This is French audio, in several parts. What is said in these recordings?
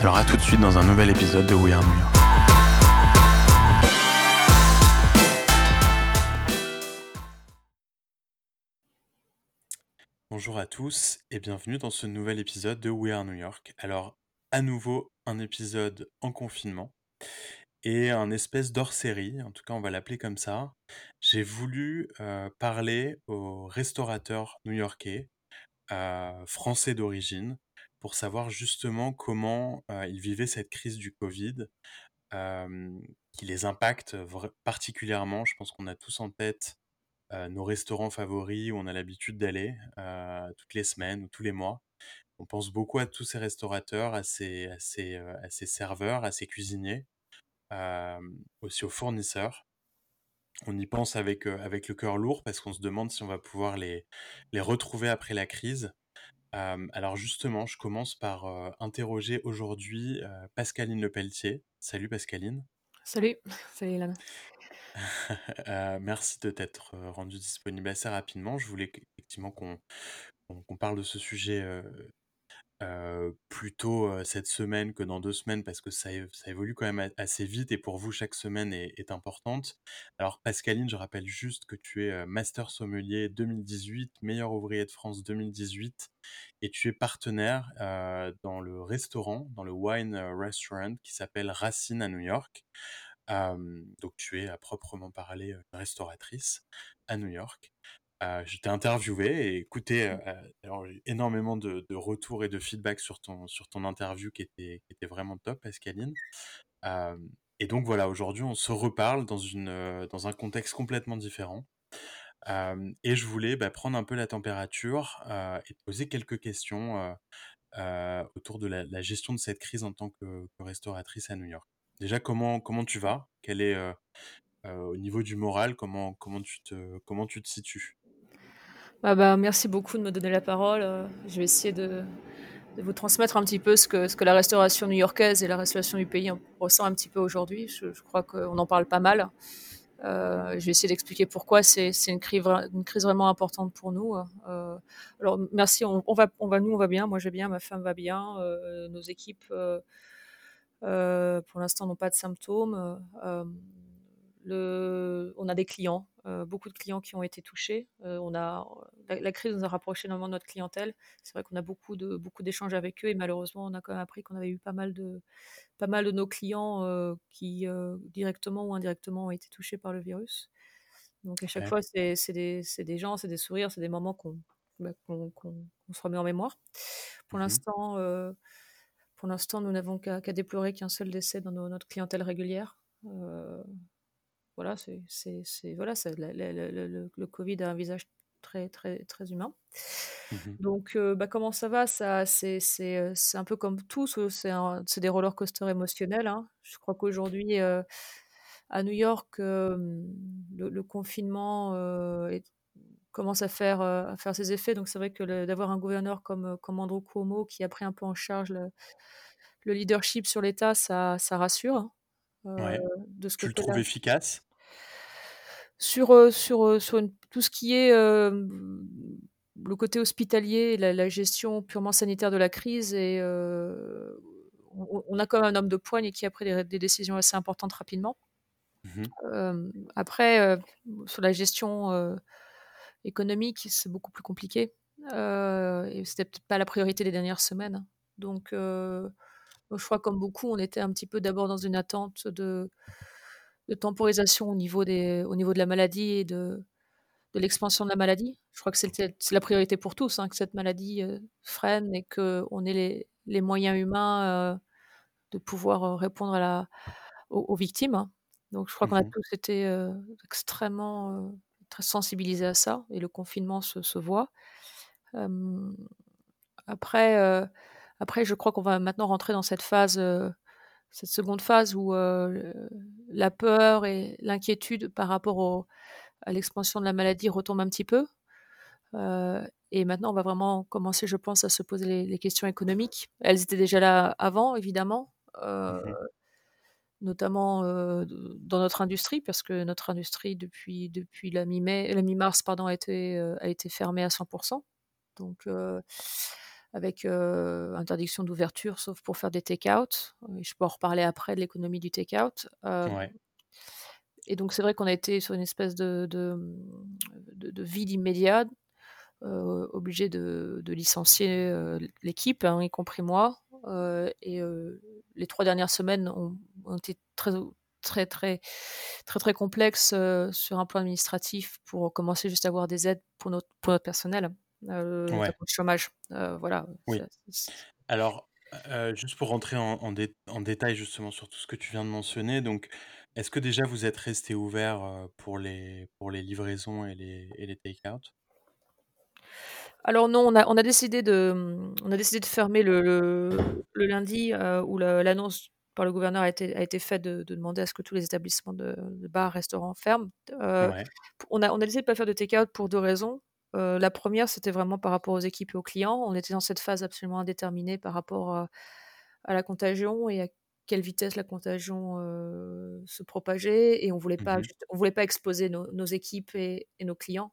Alors à tout de suite dans un nouvel épisode de We Are New York. Bonjour à tous et bienvenue dans ce nouvel épisode de We Are New York. Alors à nouveau un épisode en confinement et un espèce d'hors-série, en tout cas on va l'appeler comme ça. J'ai voulu euh, parler aux restaurateurs new-yorkais, euh, français d'origine, pour savoir justement comment ils vivaient cette crise du Covid, qui les impacte particulièrement. Je pense qu'on a tous en tête nos restaurants favoris où on a l'habitude d'aller toutes les semaines ou tous les mois. On pense beaucoup à tous ces restaurateurs, à ces, à ces, à ces serveurs, à ces cuisiniers, aussi aux fournisseurs. On y pense avec, avec le cœur lourd parce qu'on se demande si on va pouvoir les, les retrouver après la crise alors justement, je commence par, interroger aujourd'hui, Pascaline Lepelletier. Salut Pascaline. Salut, salut Ilan. merci de t'être, rendue disponible assez rapidement. Je voulais effectivement qu'on qu'on parle de ce sujet, plutôt cette semaine que dans deux semaines parce que ça, ça évolue quand même assez vite et pour vous chaque semaine est, est importante. Alors Pascaline, je rappelle juste que tu es master sommelier 2018, meilleur ouvrier de France 2018 et tu es partenaire dans le restaurant, dans le wine restaurant qui s'appelle Racine à New York. donc tu es à proprement parler restauratrice à New York. Euh, je t'ai interviewé et écouté énormément de, retours et de feedback sur ton, sur ton interview qui était, qui était vraiment top, Pascaline. et donc voilà, aujourd'hui, on se reparle dans, une, dans un contexte complètement différent. Et je voulais bah, prendre un peu la température et poser quelques questions autour de la, gestion de cette crise en tant que, restauratrice à New York. Déjà, comment, comment tu vas? Quel est, au niveau du moral, comment, comment, tu te, comment tu te situes? Ah bah, merci beaucoup de me donner la parole. Euh, je vais essayer de, vous transmettre un petit peu ce que, ce que la restauration new-yorkaise et la restauration du pays ressent un petit peu aujourd'hui. Je, crois qu'on en parle pas mal. Euh, je vais essayer d'expliquer pourquoi c'est une crise, vraiment importante pour nous. Euh, alors merci, on, va, on va, nous on va bien, moi j'ai bien, ma femme va bien, euh, nos équipes euh, euh, pour l'instant n'ont pas de symptômes. On a des clients, euh, beaucoup de clients qui ont été touchés. Euh, on a, la, crise nous a rapproché énormément de notre clientèle. C'est vrai qu'on a beaucoup de beaucoup d'échanges avec eux et malheureusement, on a quand même appris qu'on avait eu pas mal de pas mal de nos clients euh, qui directement ou indirectement ont été touchés par le virus. Donc à chaque fois, c'est des, des, gens, c'est des sourires, c'est des moments qu'on bah, se remet en mémoire. Pour mmh l'instant, pour l'instant, nous n'avons qu'à déplorer qu'un seul décès dans notre clientèle régulière. Voilà, c'est voilà, le, le, Covid a un visage très très très humain. Mmh Donc, bah, comment ça va? Ça, c'est un peu comme tout, c'est des roller coasters émotionnels. Hein. Je crois qu'aujourd'hui, à New York, le, confinement commence à faire, à faire ses effets. Donc, c'est vrai que d'avoir un gouverneur comme, comme Andrew Cuomo qui a pris un peu en charge le, leadership sur l'État, ça, ça rassure. Hein. de ce tu le trouves efficace? Sur, sur, sur tout ce qui est le côté hospitalier, la, la, gestion purement sanitaire de la crise, et on, a quand même un homme de poigne qui a pris des, décisions assez importantes rapidement. Mmh après, sur la gestion économique, c'est beaucoup plus compliqué. et c'était peut-être pas la priorité des dernières semaines. Donc, je crois comme beaucoup, on était un petit peu d'abord dans une attente de de temporisation au niveau des au niveau de la maladie et de de l'expansion de la maladie? Je crois que c'était c'est la priorité pour tous, hein, que cette maladie, heu, freine et qu'on ait les les moyens humains, heu, de pouvoir, heu, répondre à la aux aux victimes. hein. Donc je crois qu'on a Mmh tous été, extrêmement, très sensibilisés à ça et le confinement se se voit. Après, après je crois qu'on va maintenant rentrer dans cette phase, cette seconde phase où, la peur et l'inquiétude par rapport au à l'expansion de la maladie retombe un petit peu. Et maintenant on va vraiment commencer, je pense, à se poser les les questions économiques. Elles étaient déjà là avant évidemment, Mmh notamment, dans notre industrie parce que notre industrie depuis depuis la mi-mars pardon a été, a été fermée à 100% donc avec, interdiction d'ouverture sauf pour faire des take-out je peux en reparler après de l'économie du take-out. Ouais. et donc c'est vrai qu'on a été sur une espèce de de, de de vide immédiat obligé de licencier, l'équipe, hein, y compris moi, et les 3 dernières semaines ont ont été très très, très, très, très complexes, heu, sur un plan administratif pour commencer juste à avoir des aides pour notre pour notre personnel, Ouais. notamment le chômage, heu, voilà, Oui. Alors, heu, juste pour rentrer en en dé en détail justement sur tout ce que tu viens de mentionner, donc est-ce que déjà vous êtes restés ouverts, heu, pour les pour les livraisons et les et les take-out? Alors non, on a on a décidé de, on a décidé de fermer le le le lundi, où l'annonce par le gouverneur a été a été faite de de demander à ce que tous les établissements de de bars, restaurants ferment. Ouais, on a on a décidé de pas faire de take-out pour 2 raisons. La première, c'était vraiment par rapport aux équipes et aux clients. On était dans cette phase absolument indéterminée par rapport, à la contagion et à quelle vitesse la contagion, se propageait et on voulait pas mmh on voulait pas exposer nos nos équipes et et nos clients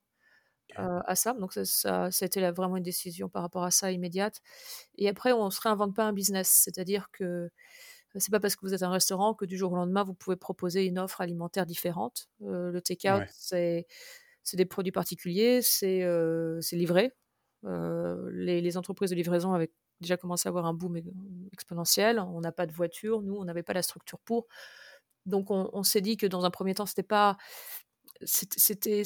à ça. Donc ça ça ça a été là vraiment une décision par rapport à ça immédiate et après on se réinvente pas un business. C'est-à-dire que, heu, c'est pas parce que vous êtes un restaurant que du jour au lendemain vous pouvez proposer une offre alimentaire différente. Le take-out Ouais, c'est c'est des produits particuliers, c'est, c'est livré. Heu, les les entreprises de livraison avaient déjà commencé à avoir un boom exponentiel. On n'a pas de voiture, nous, on n'avait pas la structure pour. Donc on on s'est dit que dans un premier temps, c'était pas c'était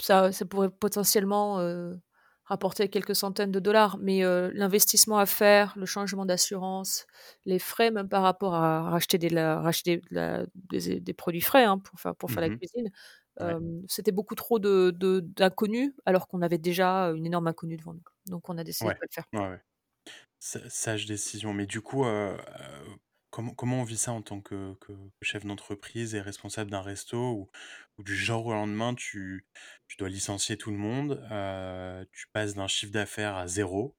ça ça pourrait potentiellement, heu, rapporter quelques centaines de dollars, mais l'investissement à faire, le changement d'assurance, les frais même par rapport à racheter des la racheter de la des des produits frais, hein, pour faire pour faire la mmh cuisine, ouais, c'était beaucoup trop de de d'inconnus, alors qu'on avait déjà une énorme inconnue devant nous. Donc on a décidé de ouais, pas le faire. sage décision, mais du coup, heu heu, comment comment on vit ça en tant que chef d'entreprise et responsable d'un resto où où du jour au lendemain tu tu dois licencier tout le monde, heu, tu passes d'un chiffre d'affaires à zéro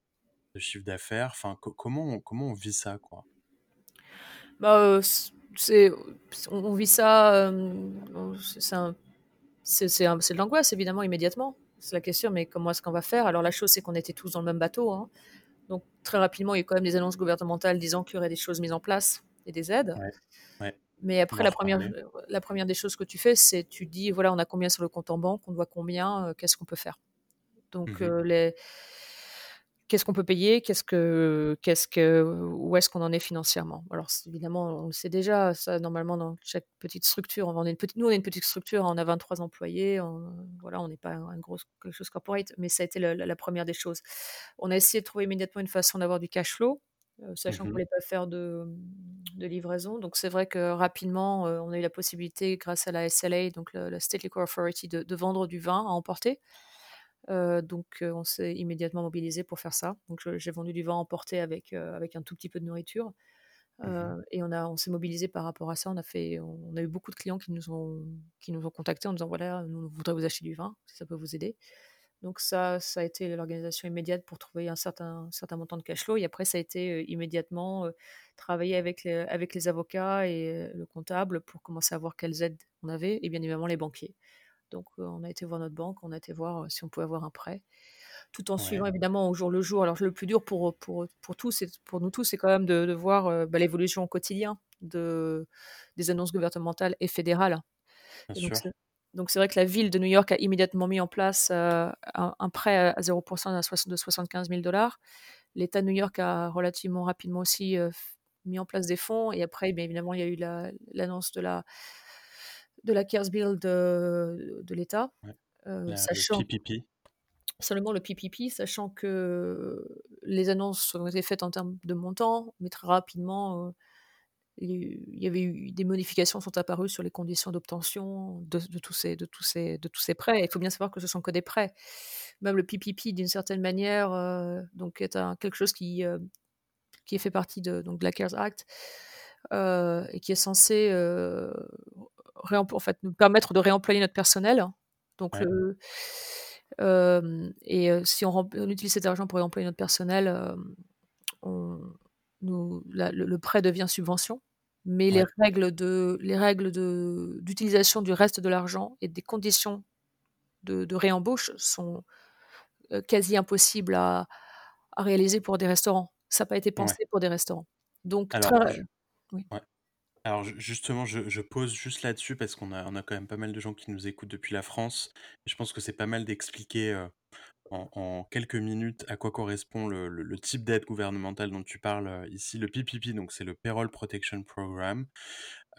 de chiffre d'affaires, enfin co comment on comment on vit ça, quoi? Bah, c'est on on vit ça, c'est un c'est de l'angoisse évidemment immédiatement. C'est la question, mais comment est-ce qu'on va faire? Alors la chose, c'est qu'on était tous dans le même bateau, hein, donc très rapidement, il y a quand même des annonces gouvernementales disant qu'il y aurait des choses mises en place et des aides. Ouais, ouais, Mais après la 1 reparlais. la première des choses que tu fais, c'est tu dis: «Voilà, on a combien sur le compte en banque, on doit combien, heu, qu'est-ce qu'on peut faire?» donc Mmh heu, les Qu'est-ce qu'on peut payer? Qu'est-ce que qu'est-ce que où est-ce qu'on en est financièrement? Alors évidemment, on le sait déjà, ça normalement dans chaque petite structure, on est une petite nous on est une petite structure, on a 23 employés, on voilà, on n'est pas un gros quelque chose corporate, mais ça a été la la la 1 des choses. On a essayé de trouver immédiatement une façon d'avoir du cash flow, heu, sachant qu'on Mmh voulait pas faire de, mmh, de livraison. Donc c'est vrai que rapidement, heu, on a eu la possibilité grâce à la SLA, donc la State Liquor Authority de de vendre du vin à emporter. Heu, donc heu, on s'est immédiatement mobilisé pour faire ça. Donc j'ai vendu du vin emporté avec, heu, avec un tout petit peu de nourriture, Mmh et on a on s'est mobilisé par rapport à ça. On a fait on a eu beaucoup de clients qui nous ont qui nous ont contactés en disant: «Voilà, nous on voudrait vous acheter du vin, si ça peut vous aider». Donc ça, ça a été l'organisation immédiate pour trouver un certain certain montant de cash flow et après ça a été, immédiatement, travailler avec le avec les avocats et le comptable pour commencer à voir quelles aides on avait et bien évidemment les banquiers. Donc, on a été voir notre banque, on a été voir, si on pouvait avoir un prêt, tout en Ouais, suivant évidemment au jour le jour. Alors le plus dur pour, pour, pour tous pour nous tous, c'est quand même de de voir, bah, l'évolution au quotidien de des annonces gouvernementales et fédérales. Et donc c'est donc c'est vrai que la ville de New York a immédiatement mis en place, un un prêt à 0 à soix de 75 000 L'État de New York a relativement rapidement aussi, mis en place des fonds. Et après, bien évidemment, il y a eu l'annonce de la de la CARES Bill de, de l'État, euh, sachant le PPP. Seulement le PPP, sachant que les annonces ont été faites en termes de montant, mais très rapidement, euh, il y avait eu des modifications sont apparues sur les conditions d'obtention de, tous ces, de, tous ces, de tous ces prêts. Il faut bien savoir que ce sont que des prêts. Même le PPP, d'une certaine manière, euh, donc est un, quelque chose qui, euh, qui est fait partie de, donc de la CARES Act et qui est censé en fait, nous permettre de réemployer notre personnel. Donc, et si on, utilise cet argent pour réemployer notre personnel, on, nous, le, prêt devient subvention. Mais les règles de les règles de d'utilisation du reste de l'argent et des conditions de, de réembauche sont quasi impossibles à, à, réaliser pour des restaurants. Ça n'a pas été pensé pour des restaurants. Donc, très... oui. Alors justement, je, pose juste là-dessus parce qu'on a, quand même pas mal de gens qui nous écoutent depuis la France. Je pense que c'est pas mal d'expliquer euh, en, quelques minutes à quoi correspond le, type d'aide gouvernementale dont tu parles euh, ici, le PPP, donc c'est le Payroll Protection Program.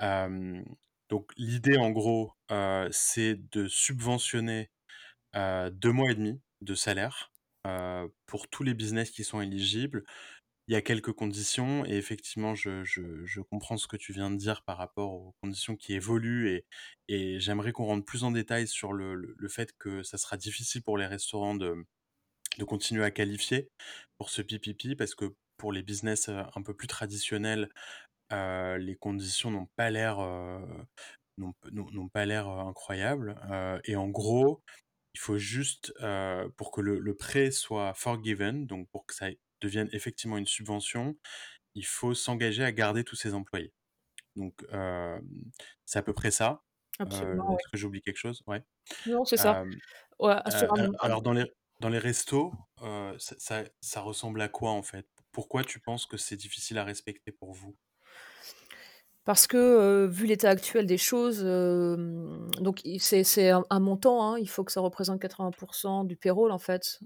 donc l'idée en gros, euh, c'est de subventionner deux mois et demi de salaire pour tous les business qui sont éligibles il y a quelques conditions et effectivement, je, je, comprends ce que tu viens de dire par rapport aux conditions qui évoluent et, et j'aimerais qu'on rentre plus en détail sur le, le, fait que ça sera difficile pour les restaurants de, de continuer à qualifier pour ce PPP parce que pour les business un peu plus traditionnels, les conditions n'ont pas l'air euh, n'ont pas l'air incroyables et en gros, il faut juste pour que le, le prêt soit forgiven, donc pour que ça devienne effectivement une subvention, il faut s'engager à garder tous ses employés. Donc, c'est à peu près ça. Est-ce que j'oublie quelque chose? Ouais. Non, c'est ça. alors, dans les, dans les restos, ça, ça, ressemble à quoi en fait? Pourquoi tu penses que c'est difficile à respecter pour vous? Parce que, vu l'état actuel des choses, donc c'est un montant, hein, il faut que ça représente 80% du payroll en fait,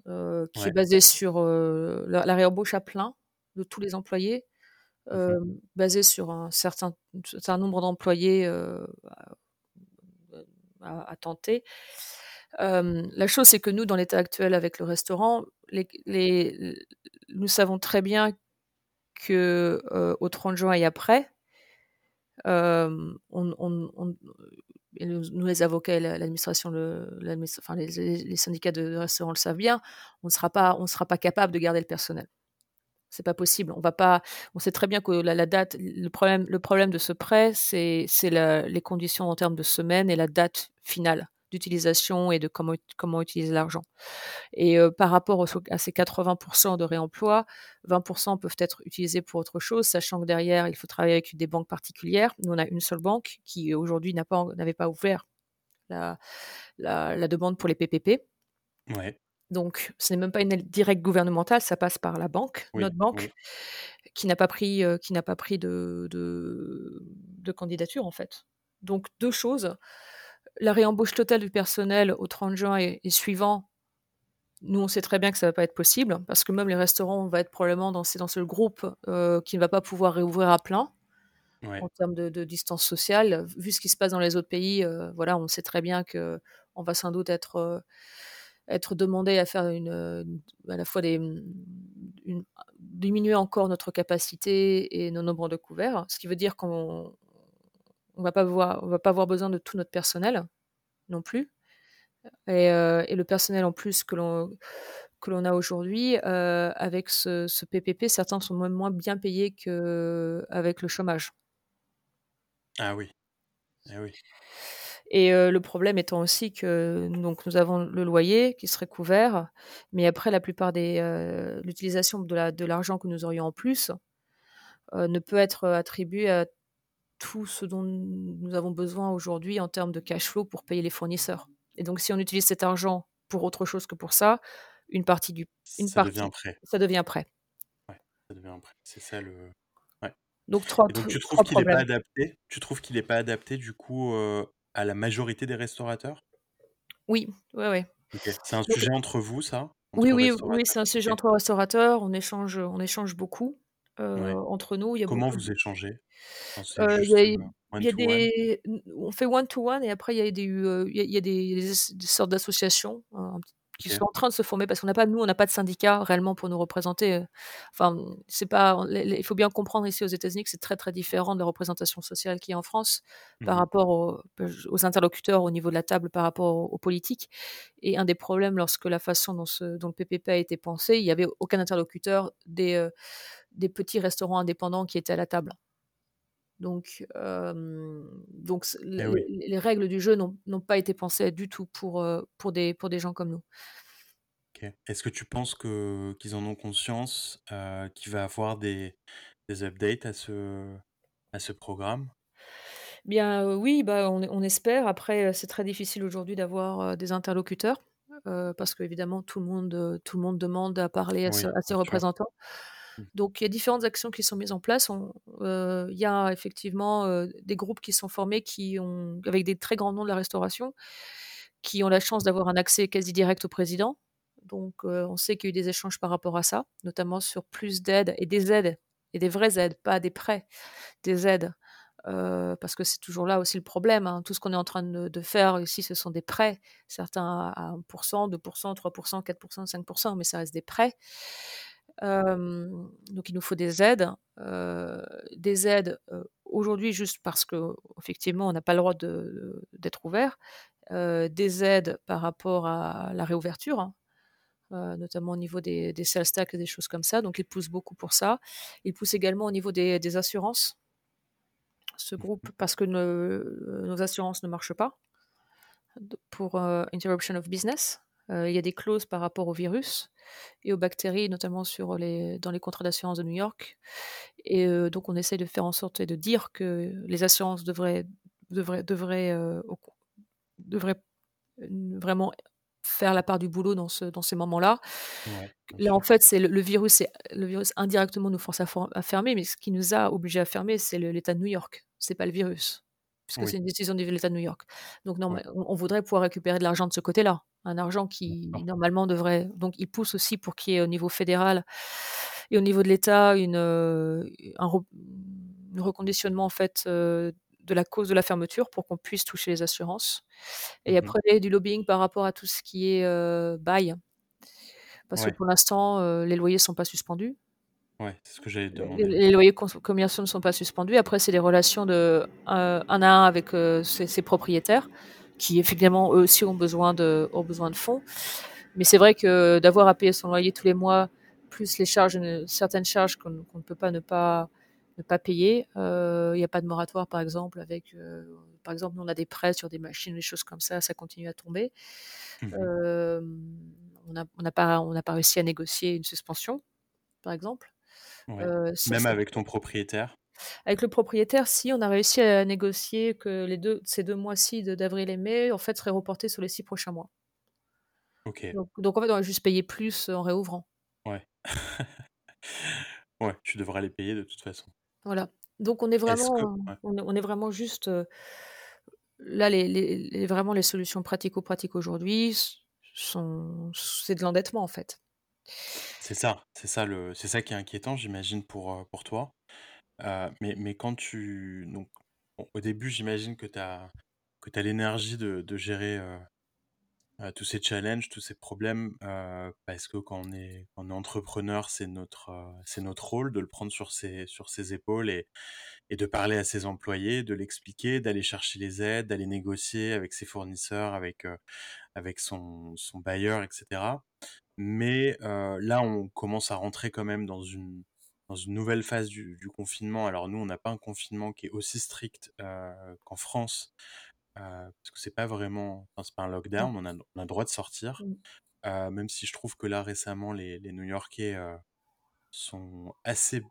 qui est basé sur, la réembauche à plein de tous les employés, mmh basé sur un certain nombre d'employés, à tenter. la chose, c'est que nous, dans l'état actuel avec le restaurant, les nous savons très bien que, au 30 juin et après on, nous, les avocats l'administration, enfin, les, syndicats de restaurants le savent bien, on ne sera pas, on sera pas capable de garder le personnel. C'est pas possible. On va pas. On sait très bien que la, date, le problème, le problème de ce prêt, c'est les conditions en termes de semaines et la date finale d'utilisation et de comment, comment utiliser l'argent. Et par rapport à ces 80% de réemploi, 20% peuvent être utilisés pour autre chose, sachant que derrière, il faut travailler avec des banques particulières. Nous, on a une seule banque qui aujourd'hui n'avait pas, pas ouvert la, la, demande pour les PPP. Ouais. Donc, ce n'est même pas une aide directe gouvernementale, ça passe par la banque, notre banque, qui n'a pas pris, qui n'a pas pris de, de, de, candidature en fait. Donc, deux choses la réembauche totale du personnel au 30 juin et, suivant, nous, on sait très bien que ça ne va pas être possible, parce que même les restaurants, on va être probablement dans, dans ce groupe euh, qui ne va pas pouvoir réouvrir à plein. En termes de, distance sociale, vu ce qui se passe dans les autres pays, euh, voilà, on sait très bien que on va sans doute être euh, être demandé à faire une, à la fois des, diminuer encore notre capacité et nos nombres de couverts, ce qui veut dire qu'on on va pas voir, on va pas avoir besoin de tout notre personnel non plus. Et, euh, le personnel en plus que l'on que l'on a aujourd'hui, euh, avec ce, PPP, certains sont moins, moins bien payés qu'avec le chômage. Ah oui. Ah oui. Et euh, le problème étant aussi que donc, nous avons le loyer qui serait couvert, mais après, la plupart des. l'utilisation de l'argent que nous aurions en plus ne peut être attribuée à tout ce dont nous avons besoin aujourd'hui en termes de cash flow pour payer les fournisseurs. Et donc, si on utilise cet argent pour autre chose que pour ça, une partie du, une ça devient prêt. Ça devient prêt. Ouais, ça devient prêt. C'est ça le. Ouais. Donc, trois, donc tu trouves qu'il n'est pas adapté Tu trouves qu'il n'est pas adapté du coup euh, à la majorité des restaurateurs? Oui, ouais, ouais. C'est un sujet entre vous, ça? Oui, oui, oui, c'est un sujet entre restaurateurs. On échange, on échange beaucoup. Ouais. entre nous. Il y a Comment beaucoup vous échangez? Il y a il y a des on fait one to one et après il y a des il y a des sortes d'associations, un qui sont en train de se former parce qu'on n'a pas nous, on n'a pas de syndicat réellement pour nous représenter, heu, enfin, mmh, c'est pas il faut bien comprendre ici aux États-Unis que c'est très, très différent de la représentation sociale qu'il y a en France Mmh par rapport aux pej aux interlocuteurs au niveau de la table par rapport aux aux politiques. Et un des problèmes lorsque la façon dont ce dont le PPP a été pensé, il y avait aucun interlocuteur des, heu, des petits restaurants indépendants qui étaient à la table. Donc donc Eh les oui. les les règles du jeu n'ont pas été pensées du tout pour, pour des pour des gens comme nous. Est-ce que tu penses qu'ils en ont conscience, qu'il va avoir des des updates à ce à ce programme? Bien, oui, bah, on on espère. Après, c'est très difficile aujourd'hui d'avoir, des interlocuteurs, parce qu'évidemment tout le monde, tout le monde demande à parler à ce à ses sûr. Mmh. Donc il y a différentes actions qui sont mises en place. Heu, il y a effectivement, heu, des groupes qui sont formés qui ont avec des très grands noms de la restauration, qui ont la chance d'avoir un accès quasi direct au président. Donc heu, on sait qu'il y a eu des échanges par rapport à ça, notamment sur plus d'aides et des aides et des vraies aides, pas des prêts, des aides, parce que c'est toujours là aussi le problème, hein. Tout ce qu'on est en train de de faire ici, ce sont des prêts, certains à 1% 2% 3% 4% 5% mais ça reste des prêts. Donc il nous faut des aides, des aides, aujourd'hui juste parce qu'effectivement on n'a pas le droit d'être ouvert, des aides par rapport à la réouverture, hein, notamment au niveau des des sales tax et des choses comme ça, donc ils poussent beaucoup pour ça. Ils poussent également au niveau des des assurances ce Mmh groupe parce que ne nos assurances ne marchent pas pour, interruption of business. Heu, il y a des clauses par rapport au virus et aux bactéries, notamment sur les dans les contrats d'assurance de New York. Et heu, donc on essaye de faire en sorte et de dire que les assurances devraient devraient devraient, n vraiment faire la part du boulot dans ce dans ces moments-là. Ouais, Là, en fait, c'est le le virus c'est le virus indirectement nous force à fermer, mais ce qui nous a obligés à fermer, c'est l'État de New York, c'est pas le virus, puisque c'est une décision de l'État de New York. Donc Ouais. on on voudrait pouvoir récupérer de l'argent de ce côté-là, un argent qui normalement devrait donc ils poussent aussi pour qu'il y ait au niveau fédéral et au niveau de l'État une, heu, un re reconditionnement en fait, heu, de la cause de la fermeture pour qu'on puisse toucher les assurances et Mmh mh. après il y a du lobbying par rapport à tout ce qui est, heu, bail parce que pour l'instant, les loyers sont pas suspendus. Ouais, c'est ce que j'allais demander, les loyers commerciaux ne sont pas suspendus. Après, c'est des relations de, heu, un à un avec, heu, ces ces propriétaires qui effectivement, eux aussi ont besoin de ont besoin de fonds. Mais c'est vrai que d'avoir à payer son loyer tous les mois, plus les charges, certaines charges qu'on ne peut pas ne pas ne pas payer, heu, il y a pas de moratoire par exemple avec, par exemple, nous on a des prêts sur des machines, des choses comme ça, ça continue à tomber. Mmh on n'a on pas on n'a pas réussi à négocier une suspension, par exemple. Ouais, même avec ton propriétaire? avec le propriétaire, si, on a réussi à négocier que les 2 ces 2 mois-ci de d'avril et mai, en fait, seraient reportés sur les 6 prochains mois. OK. Donc donc en fait, on va juste payer plus, heu, en réouvrant. Ouais. Ouais, tu devras les payer de toute façon. Voilà. Donc on est que vraiment, ouais. on est on est vraiment juste, heu, là, les les les vraiment les solutions pratico-pratiques aujourd'hui sont c'est de l'endettement, en fait. C'est ça, c'est ça le c'est ça qui est inquiétant, j'imagine pour, pour toi. Mais mais quand tu donc au début, j'imagine que tu as que tu l'énergie de de gérer, tous ces challenges, tous ces problèmes, parce que quand on est on est entrepreneur, c'est notre, c'est notre rôle de le prendre sur ses sur ses épaules et et de parler à ses employés, de l'expliquer, d'aller chercher les aides, d'aller négocier avec ses fournisseurs, avec, avec son son bailleur et cetera. Mais, heu, là, on commence à rentrer quand même dans une dans une nouvelle phase du du confinement. Alors nous, on n'a pas un confinement qui est aussi strict, heu, qu'en France, heu, parce que c'est pas vraiment enfin, c'est pas un Mmh. lockdown, on a on a le droit de sortir. Mmh. Heu, même si je trouve que là, récemment, les les New-Yorkais, heu, sont assez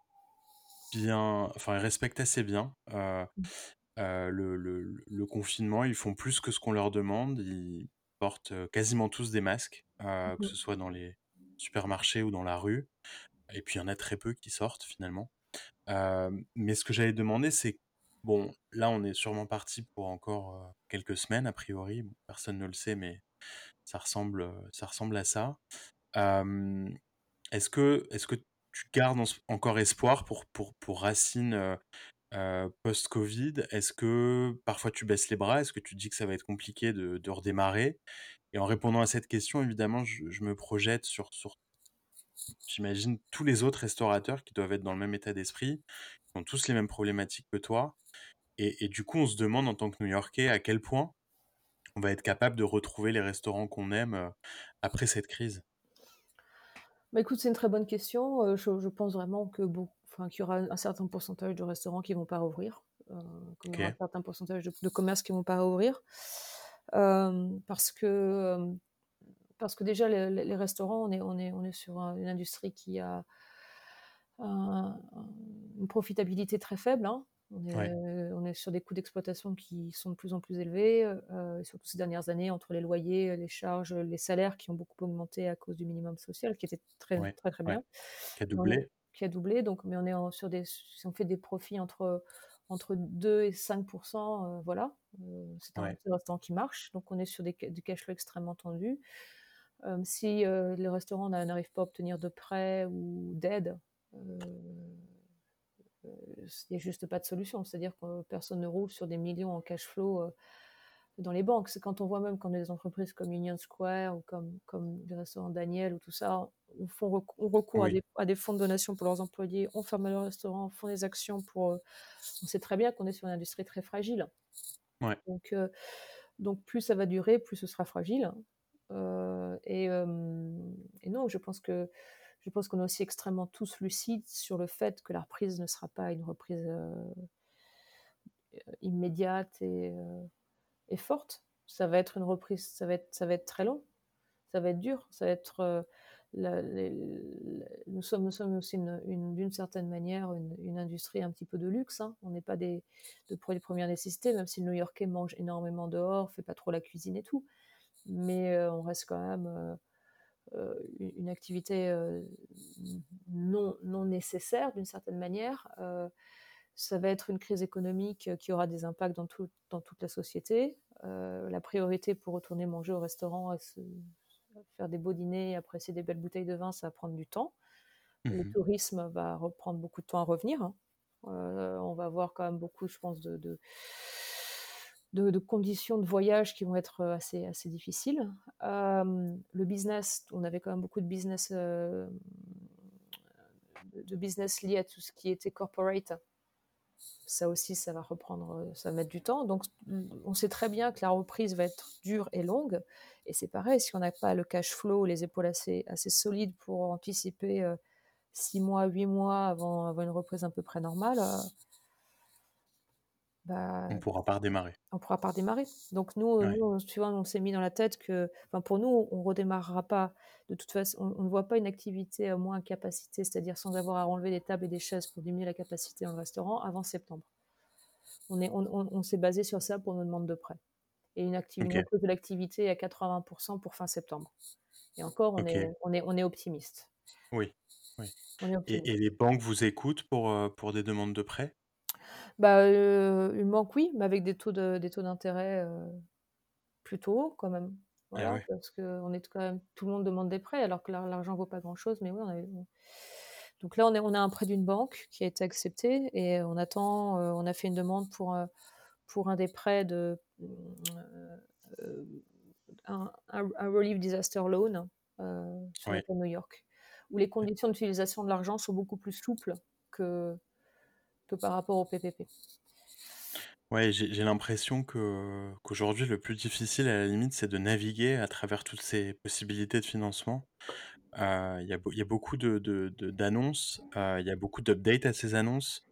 bien enfin, ils respectent assez bien, heu Mmh. heu, le le le confinement. Ils font plus que ce qu'on leur demande. Ils portent, heu, quasiment tous des masques, Mmh heu, que mh. ce soit dans les supermarchés ou dans la rue et puis il y en a très peu qui sortent finalement. Mais ce que j'allais demander, c'est bon, là, on est sûrement parti pour encore, quelques semaines a priori. Personne ne le sait, mais ça ressemble, ça ressemble à ça. Est-ce que est-ce que tu gardes encore espoir pour pour pour Racine, post-covid? Est-ce que parfois tu baisses les bras? Est-ce que tu dis que ça va être compliqué de de redémarrer? Et en répondant à cette question, évidemment, je je me projette sur sur j'imagine tous les autres restaurateurs qui doivent être dans le même état d'esprit, qui ont tous les mêmes problématiques que toi. Et et du coup, on se demande en tant que New-Yorkais à quel point on va être capable de retrouver les restaurants qu'on aime, heu, après cette crise? Bah, écoute, c'est une très bonne question. Heu, je je pense vraiment que enfin, qu'il y aura un certain pourcentage de restaurants qui vont pas rouvrir, heu, comme il y aura un certain pourcentage de de commerces qui vont pas rouvrir. Parce que, parce que déjà les restaurants, on est on est on est sur un une industrie qui a un un une profitabilité très faible, hein. On Ouais. est on est sur des coûts d'exploitation qui sont de plus en plus élevés, et surtout ces dernières années entre les loyers, les charges, les salaires qui ont beaucoup augmenté à cause du minimum social qui était très Ouais, très, très ouais. bien. Qui a doublé? qui a doublé donc mais on est en sur des si on fait des profits entre entre 2 et 5 heu, voilà, heu, c'est un Ouais. restaurant qui marche, donc on est sur des du cash flow extrêmement tendu. Hem, si, heu, les restaurants n'a n'arrivent pas à obtenir de prêts ou d'aide, il y a juste pas de solution. C'est-à-dire que personne ne roule sur des millions en cash flow, dans les banques. C'est quand on voit même quand des entreprises comme Union Square ou comme comme les restaurants Daniel ou tout ça, ont font ont recours à des à des fonds de donation pour leurs employés, ont fermé leurs restaurants, font des actions pour, on sait très bien qu'on est sur une industrie très fragile. Ouais. Donc heu, donc plus ça va durer, plus ce sera fragile. Heu et et non, je pense que je pense qu'on est aussi extrêmement tous lucides sur le fait que la reprise ne sera pas une reprise, heu, immédiate et et forte. Ça va être une reprise, ça va être ça va être très long, ça va être dur, ça va être, l nous sommes nous sommes aussi une une d'une certaine manière une industrie un petit peu de luxe, hein. On n'est pas des de produits de 1re nécessité, même si le New-Yorkais mange énormément dehors, fait pas trop la cuisine et tout. Mais heu, on reste quand même, u une activité, non non nécessaire d'une certaine manière. Ça va être une crise économique qui aura des impacts dans tout dans toute la société. Heu, la priorité pour retourner manger au restaurant et se faire des beaux dîners, apprécier des belles bouteilles de vin, ça va prendre du temps. Mmh Le mh. tourisme va reprendre beaucoup de temps à revenir, hein. Heu, on va avoir quand même beaucoup, je pense, de de de de conditions de voyage qui vont être, assez assez difficiles. Le business, on avait quand même beaucoup de business, de business lié à tout ce qui était corporate. Ça aussi, ça va reprendre, heu, ça va mettre du temps. Donc on sait très bien que la reprise va être dure et longue et c'est pareil, si on n'a pas le cash flow, les épaules assez solides pour anticiper, heu, 6 mois, 8 mois avant avant une reprise à peu près normale, heu On bah, pourra pas redémarrer. on pourra pas redémarrer. Donc nous, heu, Ouais. nous, tu vois, on s'est mis dans la tête que pour nous, on redémarrera pas de toute façon on on ne voit pas une activité à moins capacité, c'est-à-dire sans avoir à enlever des tables et des chaises pour diminuer la capacité dans le restaurant avant septembre. On est on on on s'est basé sur ça pour nos demandes de prêt et une acti une OK. reprise de l'activité à 80% pour fin septembre et encore on est on est on est optimiste. Oui, oui et et les banques vous écoutent pour, heu, pour des demandes de prêt? Bah, heu, une banque oui, mais avec des taux de des taux d'intérêt, heu, plutôt hauts quand même. Ah Voilà, ouais. parce qu'on est quand même tout le monde demande des prêts alors que l'ar l'argent vaut pas grand-chose, mais oui, on donc là, on est on a un prêt d'une banque qui a été accepté et on attend, heu, on a fait une demande pour, heu, pour un des prêts de, mmh, heu, un un un relief disaster loan, heu, sur Ouais. l'État de New York, où les conditions d'utilisation de l'argent sont beaucoup plus souples que que par rapport au PPP. Ouais, j'ai j'ai l'impression que qu'aujourd'hui, le plus difficile, à la limite, c'est de naviguer à travers toutes ces possibilités de financement. Heu, il y a beau il y a beaucoup de de de d'annonces, heu, il y a beaucoup d'updates à ces annonces.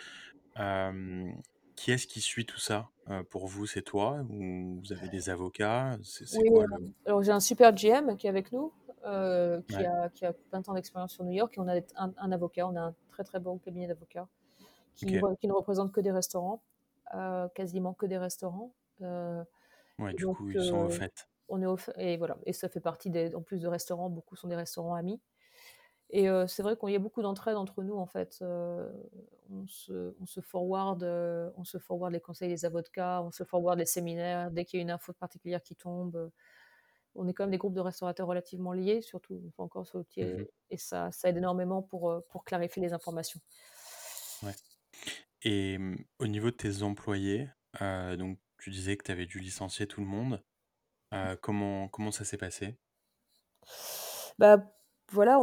Hem, qui est-ce qui suit tout ça? Pour vous, c'est toi ou vous avez des avocats? C'est c'est Oui, quoi le hem, alors j'ai un super GM qui est avec nous, qui Ouais. a qui a plein de temps d'expérience sur New York et on a un un avocat, on a un très, très bon cabinet d'avocats qui ne représente que des restaurants, heu, quasiment que des restaurants, heu Ouais, du donc coup, ils sont au heu, fait. on est au et voilà et ça fait partie des en plus de restaurants, beaucoup sont des restaurants amis et c'est vrai qu'il y a beaucoup d'entraide entre nous, en fait, on se on se forward, on se forward les conseils des avocats, on se forward les séminaires. Dès qu'il y a une info particulière qui tombe, on est quand même des groupes de restaurateurs relativement liés, surtout fois encore sur l'outil Mmh et ça ça aide énormément pour, pour clarifier les informations. Ouais et mmh, au niveau de tes employés, heu, donc tu disais que tu avais dû licencier tout le monde. Heu, comment comment ça s'est passé? Bah, voilà,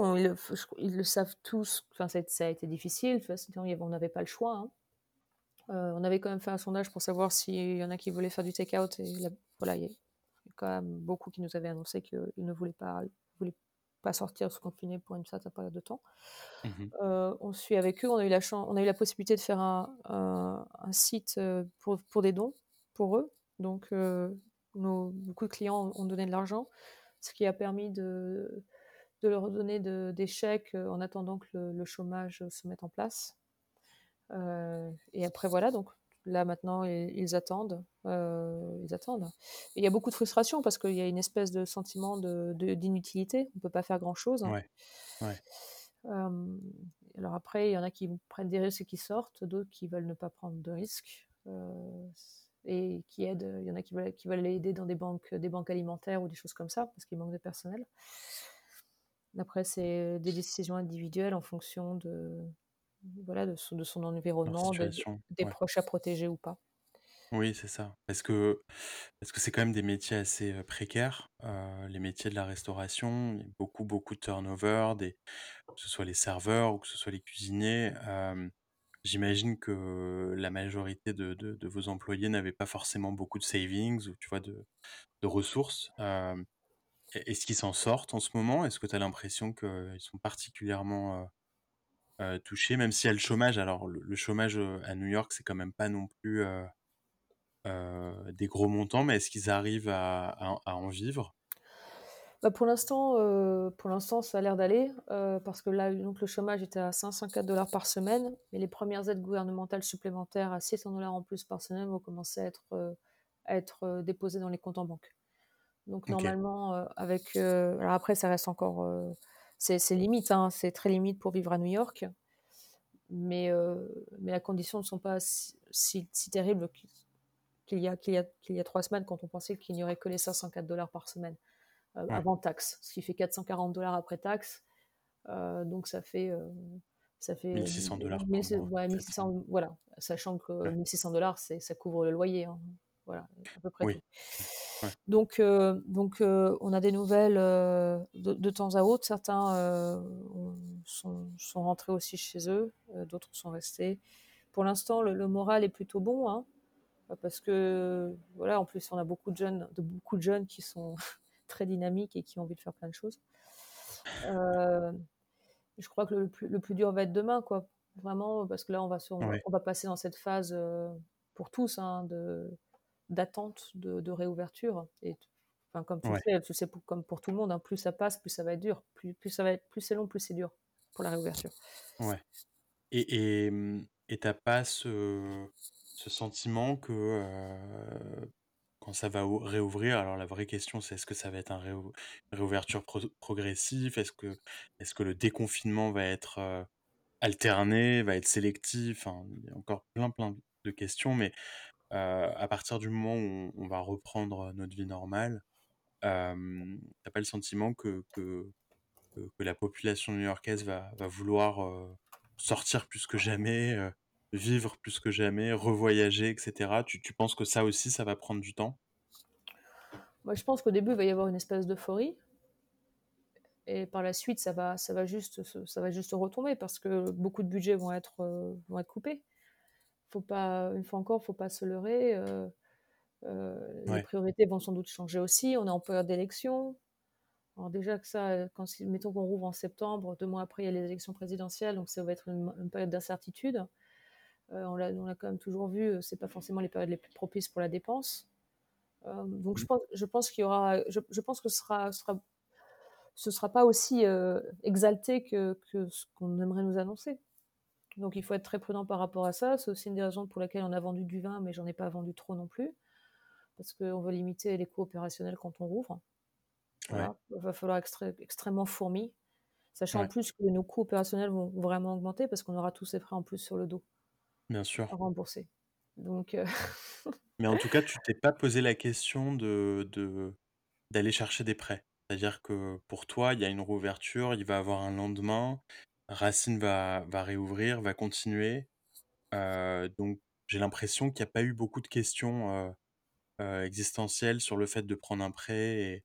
ils le savent tous, enfin ça a été difficile, on n'avait pas le choix, hein. Heu, on avait quand même fait un sondage pour savoir s'il y en a qui voulaient faire du take-out et la voilà, il y a quand même beaucoup qui nous avaient annoncé qu'ils ne voulaient pas pas sortir, se confiner pour une certaine période de temps. Mmh Heu, on suit avec eux, on a eu la chan on a eu la possibilité de faire un un un site, heu, pour pour des dons, pour eux. Donc heu, nos beaucoup de clients ont donné de l'argent, ce qui a permis de de leur donner de des chèques, en attendant que le le chômage, se mette en place. Et après voilà, donc là maintenant ils attendent, ils attendent. Et il y a beaucoup de frustration parce qu'il y a une espèce de sentiment de de d'inutilité. On peut pas faire grand chose. Ouais, ouais, Hem, alors après, il y en a qui prennent des risques et qui sortent, d'autres qui veulent ne pas prendre de risques, heu, et qui aident, il y en a qui veulent qui veulent aider dans des banques, des banques alimentaires ou des choses comme ça, parce qu'il manque de personnel. Après, c'est des décisions individuelles en fonction de voilà, de son de son leur environnement, de des ouais. proches à protéger ou pas. Oui, c'est ça. Parce que parce que c'est quand même des métiers assez, précaires, les métiers de la restauration? Il y a beaucoup, beaucoup de turnover, des que ce soit les serveurs ou que ce soit les cuisiniers. J'imagine que la majorité de de de vos employés n'avaient pas forcément beaucoup de savings ou tu vois, de de ressources. Est-ce qu'ils s'en sortent en ce moment? Est-ce que tu as l'impression qu'ils sont particulièrement, touchés? Même s'il y a le chômage, alors le le chômage, heu, à New York, c'est quand même pas non plus, heu heu, des gros montants, mais est-ce qu'ils arrivent à à à en vivre? Bah, pour l'instant, pour l'instant, ça a l'air d'aller, parce que là, donc le chômage était à 504 par semaine, mais les premières aides gouvernementales supplémentaires à 600 en plus par semaine vont commencer à être, à être, déposées dans les comptes en banque. Donc normalement, avec, alors après ça reste encore, c'est limite, hein, c'est très limite pour vivre à New York, mais heu, mais les conditions ne sont pas si si si terribles qu'il y a y y 3 semaines quand on pensait qu'il n'y aurait que les 504 par semaine, ouais, avant taxe, ce qui fait 440 après taxe, heu, donc ça fait, heu, ça fait, mille heu, six cents dollars mille par six mois, ouais peut-être, hein? 1 voilà, sachant que Ouais. 1 600 c'est ça couvre le loyer, hein, voilà, à peu près Oui, tout. Ouais, Donc heu donc heu, on a des nouvelles, heu, de de temps à autre. Certains, sont sont rentrés aussi chez eux, d'autres sont restés. Pour l'instant, le le moral est plutôt bon, hein, parce que, voilà, en plus, on a beaucoup de jeunes de beaucoup de jeunes qui sont très dynamiques et qui ont envie de faire plein de choses. Je crois que le plus le plus dur va être demain, quoi. Vraiment, parce que là, on va se on va ouais, on va passer dans cette phase, pour tous, hein, de d'attente de de réouverture et enfin, comme tu ouais, sais, tu sais pour comme pour tout le monde, hein, plus ça passe, plus ça va être dur, plus plus ça va être plus c'est long, plus c'est dur pour la réouverture. ouais et et et tu pas ce ce sentiment que, heu, quand ça va ou réouvrir, alors la vraie question, c'est est-ce que ça va être un réou réouverture pro progressive? Est-ce que est-ce que le déconfinement va être, heu, alterné, va être sélectif? Enfin, il y a encore plein, plein de questions, mais, heu, à partir du moment où on va reprendre, notre vie normale, hem, tu pas le sentiment que que la population new-yorkaise va va vouloir, heu, sortir plus que jamais, vivre plus que jamais, revoyager et cetera? Tu tu penses que ça aussi, ça va prendre du temps? Moi, je pense qu'au début, il va y avoir une espèce d'euphorie et par la suite, ça va ça va juste ça va juste retomber parce que beaucoup de budgets vont être, vont être coupés. Faut pas une fois encore, faut pas se leurrer, heu heu, les priorités vont sans doute changer aussi. On est en période d'élection. Alors déjà que ça, quand si mettons qu'on rouvre en septembre, 2 mois après, il y a les élections présidentielles, donc ça va être une une période d'incertitude. On l'a quand même toujours vu, c'est pas forcément les périodes les plus propices pour la dépense. Donc je mmh, pense je pense qu'il y aura je je pense que ce sera ce sera ce sera pas aussi, exalté que que ce qu'on aimerait nous annoncer. Donc il faut être très prudent par rapport à ça. C'est aussi une des raisons pour laquelle on a vendu du vin, mais j'en ai pas vendu trop non plus, parce qu'on veut limiter les coûts opérationnels quand on rouvre. ouais, Voilà, il va falloir extré extrêmement fourmi, sachant en plus que nos coûts opérationnels vont vraiment augmenter parce qu'on aura tous ces frais en plus sur le dos bien à sûr. rembourser. Donc heu, Mais en tout cas, tu t'es pas posé la question de de d'aller chercher des prêts. C'est-à-dire que pour toi, il y a une réouverture, il va avoir un lendemain, Racine va va réouvrir, va continuer. Heu, donc j'ai l'impression qu'il y a pas eu beaucoup de questions, heu heu, existentielles sur le fait de prendre un prêt et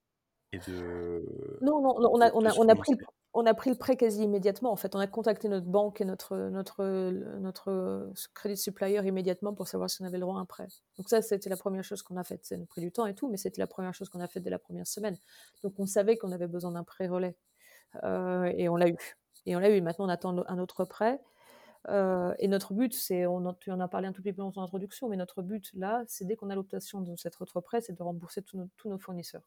et de Non, non, on de a on de a se on a pris le on a pris le prêt quasi immédiatement, en fait. On a contacté notre banque et notre, notre, heu, notre, heu, s credit supplier immédiatement pour savoir si on avait le droit à un prêt. Donc ça, c'était la première chose qu'on a faite. Ça nous a pris du temps et tout, mais c'était la première chose qu'on a faite dès la première semaine. Donc on savait qu'on avait besoin d'un prêt relais, heu et on l'a eu et on l'a eu. Maintenant, on attend un autre prêt, heu et notre but, c'est on en tu en as parlé un tout petit peu dans ton introduction, mais notre but là, c'est dès qu'on a l'obtention de cet autre prêt, c'est de rembourser tous nos tous nos fournisseurs.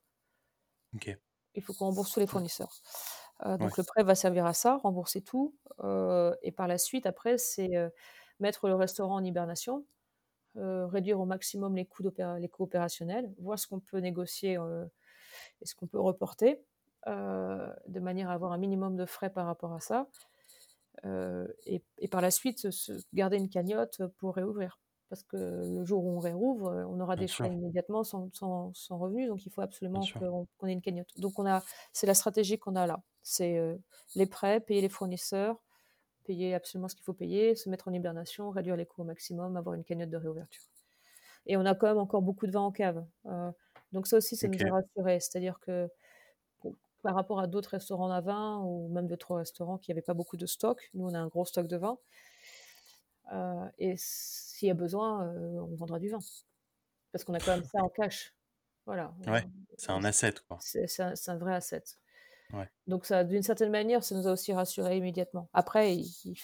Il faut qu'on rembourse tous les fournisseurs. Ouais, donc le prêt va servir à ça, rembourser tout, heu et par la suite après c'est, mettre le restaurant en hibernation, réduire au maximum les coûts les coûts opérationnels, voir ce qu'on peut négocier, et ce qu'on peut reporter, de manière à avoir un minimum de frais par rapport à ça, heu et et par la suite se garder une cagnotte, pour réouvrir. Parce que le jour où on réouvre, heu, on aura bien des sûr, frais immédiatement sans sans sans revenu, donc il faut absolument qu'on ait une cagnotte. Donc on a c'est la stratégie qu'on a là. C'est, les prêts, payer les fournisseurs, payer absolument ce qu'il faut payer, se mettre en hibernation, réduire les coûts au maximum, avoir une cagnotte de réouverture. Et on a quand même encore beaucoup de vin en cave, donc ça aussi, ça nous a rassurés. C'est-à-dire que par rapport à d'autres restaurants à vin ou même deux trois restaurants qui avaient pas beaucoup de stock, nous, on a un gros stock de vin, heu et s'il y a besoin, heu, on vendra du vin. Parce qu'on a quand même ça en cash. Voilà, ouais, c'est un asset, c'est un vrai asset. Ouais, Donc ça, d'une certaine manière, ça nous a aussi rassurés immédiatement. Après, il il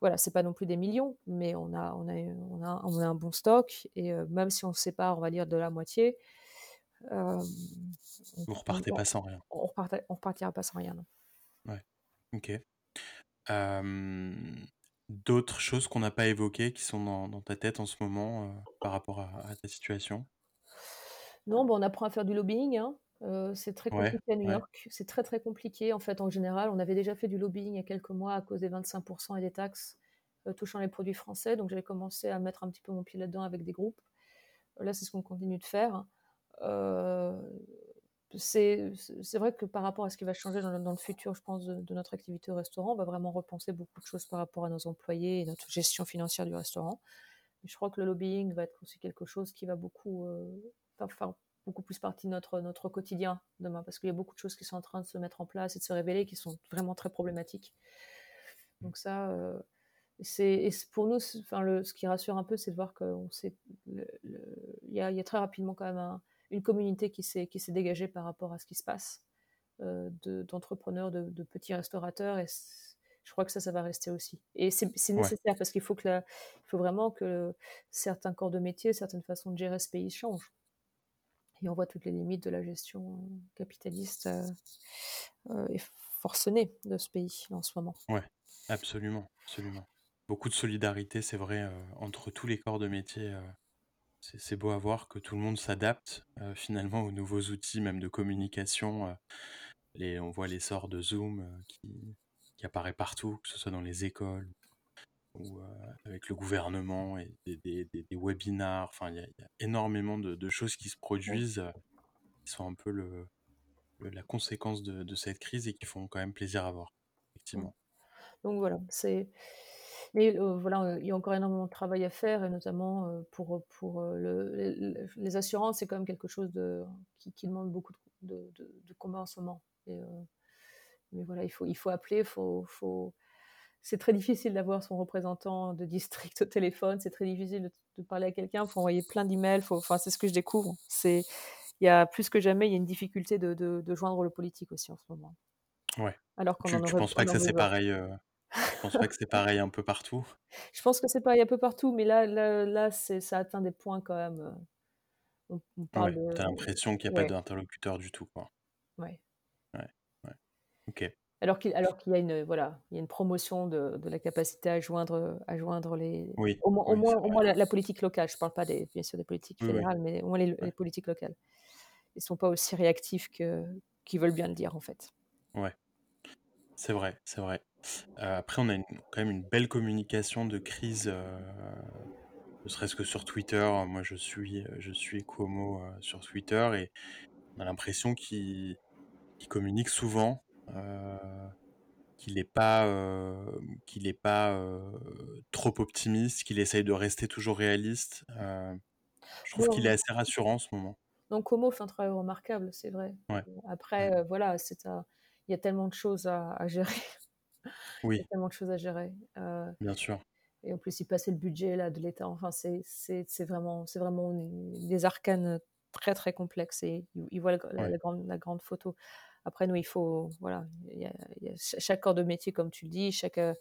voilà, c'est pas non plus des millions, mais on a on a on a on a un bon stock et heu, même si on se sépare, on va dire, de la moitié, vous repartez on pas sans rien. on reparta on repartira pas sans rien, non. Ouais, OK. D'autres choses qu'on n'a pas évoquées qui sont dans dans ta tête en ce moment, par rapport à à ta situation? Non, bah, on apprend à faire du lobbying, hein. C'est très Ouais, compliqué à New ouais, York. C'est très, très compliqué, en fait, en général. On avait déjà fait du lobbying il y a quelques mois à cause des 25% et des taxes, touchant les produits français. Donc j'avais commencé à mettre un petit peu mon pied là-dedans avec des groupes. Là, c'est ce qu'on continue de faire. Heu, c'est vrai que par rapport à ce qui va changer dans le futur, je pense, de notre activité au restaurant, on va vraiment repenser beaucoup de choses par rapport à nos employés et notre gestion financière du restaurant. Je crois que le lobbying va être aussi quelque chose qui va beaucoup, enfin faire beaucoup plus partie de notre quotidien demain, parce qu'il y a beaucoup de choses qui sont en train de se mettre en place et de se révéler, qui sont vraiment très problématiques. Donc ça, heu, c'est pour nous, enfin le ce qui rassure un peu, c'est de voir qu'on y a très rapidement quand même un une communauté qui s'est qui s'est dégagée par rapport à ce qui se passe, de d'entrepreneurs, de de petits restaurateurs et je crois que ça, ça va rester aussi et c'est ouais, nécessaire parce qu'il faut que la il faut vraiment que certains corps de métier, certaines façons de gérer ce pays changent et on voit toutes les limites de la gestion, capitaliste, heu heu et forcenée de ce pays en ce moment. ouais, absolument, absolument. Beaucoup de solidarité, c'est vrai, entre tous les corps de métier, c'est beau à voir que tout le monde s'adapte, heu, finalement aux nouveaux outils, même de communication, les on voit l'essor de Zoom, heu, qui qui apparaît partout, que ce soit dans les écoles ou, heu, avec le gouvernement et des des des des webinars, enfin il y a il y a énormément de de choses qui se produisent, qui sont un peu le le la conséquence de de cette crise et qui font quand même plaisir à voir, effectivement. Donc voilà, c'est mais voilà, il y a encore énormément de travail à faire et notamment, pour, pour, le les les assurances, c'est quand même quelque chose de qui qui demande beaucoup de de de de combat en ce moment et mais voilà, il faut il faut appeler, faut faut c'est très difficile d'avoir son représentant de district au téléphone, c'est très difficile de parler à quelqu'un, il faut envoyer plein d'emails, faut enfin, c'est ce que je découvre. C'est il y a plus que jamais, il y a une difficulté de joindre le politique aussi en ce moment, Ouais. alors qu'on Tu en tu aurait penses pas que ça c'est pareil, heu, tu penses pas que c'est pareil un peu partout? Je pense que c'est pareil un peu partout, mais là là là, ça atteint des points quand même, heu, on on parle Ouais, de tu as l'impression qu'il y a pas d'interlocuteur du tout, quoi. ouais. Ouais, ouais. OK. Alors qu'il alors qu'il y a une, voilà, il y a une promotion de de la capacité à joindre, à joindre les Oui, au moins au moins au la la politique locale. Je parle pas des bien sûr des politiques oui, fédérales, mais au moins les politiques locales. Ils sont pas aussi réactifs que qu'ils veulent bien le dire, en fait. ouais, c'est vrai, c'est vrai. Heu, après on a une quand même une belle communication de crise, heu, ne serait-ce que sur Twitter. Moi je suis, heu, je suis Cuomo, heu, sur Twitter et On a l'impression qu'il qu'il communique souvent, heu, qu'il est pas, qu'il est pas, heu, trop optimiste, qu'il essaye de rester toujours réaliste, heu, je trouve qu'il est assez rassurant en ce moment. Donc Como fait un travail remarquable, c'est vrai. Ouais. Après, Mmh. heu, voilà, c'est un il y a tellement de choses à à gérer. Il y a Oui, tellement de choses à gérer, heu bien sûr. et en plus, il passait le budget là de l'État. Enfin, c'est vraiment vraiment des arcanes, très, très complexes et il voit la la Ouais, la grande la grande photo. Après nous, il faut voilà, il y a il y a cha chaque corps de métier comme tu le dis, chaque, heu,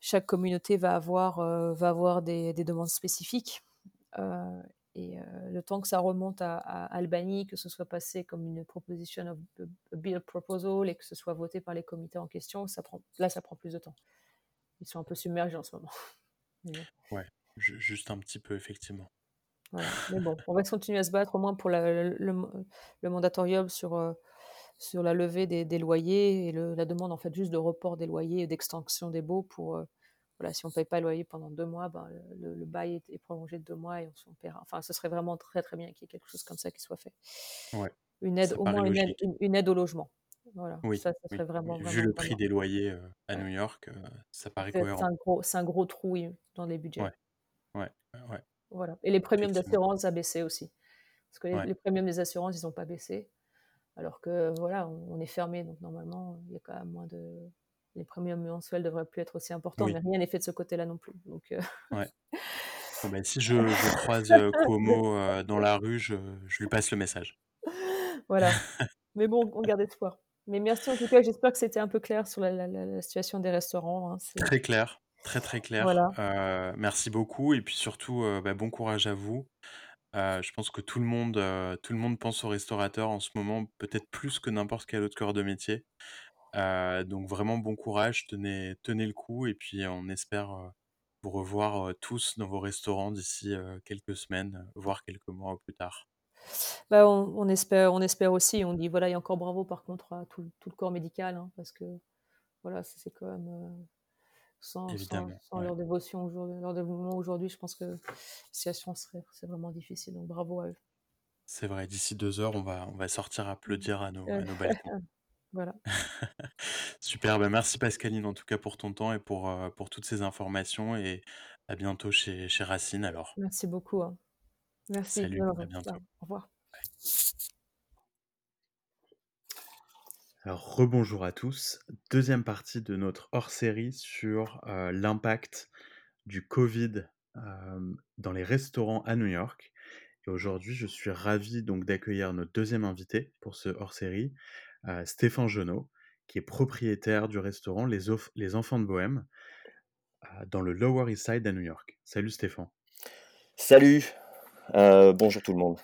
chaque communauté va avoir, heu, va avoir des des demandes spécifiques, et heu, le temps que ça remonte à à Albany, que ce soit passé comme une proposition of a bill proposal et que ce soit voté par les comités en question, ça prend là, ça prend plus de temps. Ils sont un peu submergés en ce moment. Ouais, ju juste un petit peu effectivement. voilà. Mais bon, on va continuer à se battre au moins pour la le le le mandatorium sur, heu, sur la levée des des loyers et le la demande en fait juste de report des loyers et d'extension des baux pour, voilà, si on paye pas le loyer pendant 2 mois, ben, le le bail est est prolongé de 2 mois et on s'en paiera enfin, ce serait vraiment très, très bien qu'il y ait quelque chose comme ça qui soit fait. Ouais, Une aide, au moins une aide une une aide au logement. Voilà, Oui, ça, ça oui, serait vraiment, vu le prix vraiment des loyers, heu, à. New York, heu, ça paraît c'est cohérent. un gros c'est un gros trou, oui, dans les budgets. Ouais, ouais, Voilà et les premiums d'assurance a baissé aussi. Parce que les premiums des assurances, ils ont pas baissé. Alors que voilà, on on est fermé, donc normalement, il y a quand même moins de les premiums mensuels devraient plus être aussi importants, mais oui, rien n'est fait de ce côté-là non plus. Donc ouais. Bon, bah, si je je croise, heu, Cuomo, heu, dans la rue, je je lui passe le message. voilà. Mais bon, on garde espoir. Mais merci en tout cas, j'espère que c'était un peu clair sur la la la la situation des restaurants, hein, Très clair, très, très clair, voilà. merci beaucoup et puis surtout, bah, bon courage à vous. Je pense que tout le monde, tout le monde pense aux restaurateurs en ce moment, peut-être plus que n'importe quel autre corps de métier. Heu, donc vraiment bon courage, tenez tenez le coup et puis on espère, heu, vous revoir, heu, tous dans vos restaurants d'ici, heu, quelques semaines, voire quelques mois au plus tard. Bah, on on espère on espère aussi, on dit voilà et encore bravo par contre à tout tout le corps médical, hein, parce que voilà, c'est quand même, heu, sans sans Évidemment, sans ouais. leur dévotion aujourd'hui leur dévouement aujourd'hui, je pense que la situation serait c'est vraiment difficile, donc bravo à eux. C'est vrai, d'ici 2 heures, on va on va sortir applaudir à nos à nos balcons. voilà. Super, bah, merci Pascaline en tout cas pour ton temps et pour, toutes ces informations et à bientôt chez chez Racine alors. Merci beaucoup, hein. Merci, Salut, à au revoir. Alors rebonjour à tous. Deuxième partie de notre hors-série sur, l'impact du Covid, dans les restaurants à New York et aujourd'hui, je suis ravi donc d'accueillir notre deuxième invité pour ce hors-série, Stéphane Genot, qui est propriétaire du restaurant Les Off Les Enfants de Bohème, dans le Lower East Side à New York. Salut Stéphane. Salut, heu, bonjour tout le monde.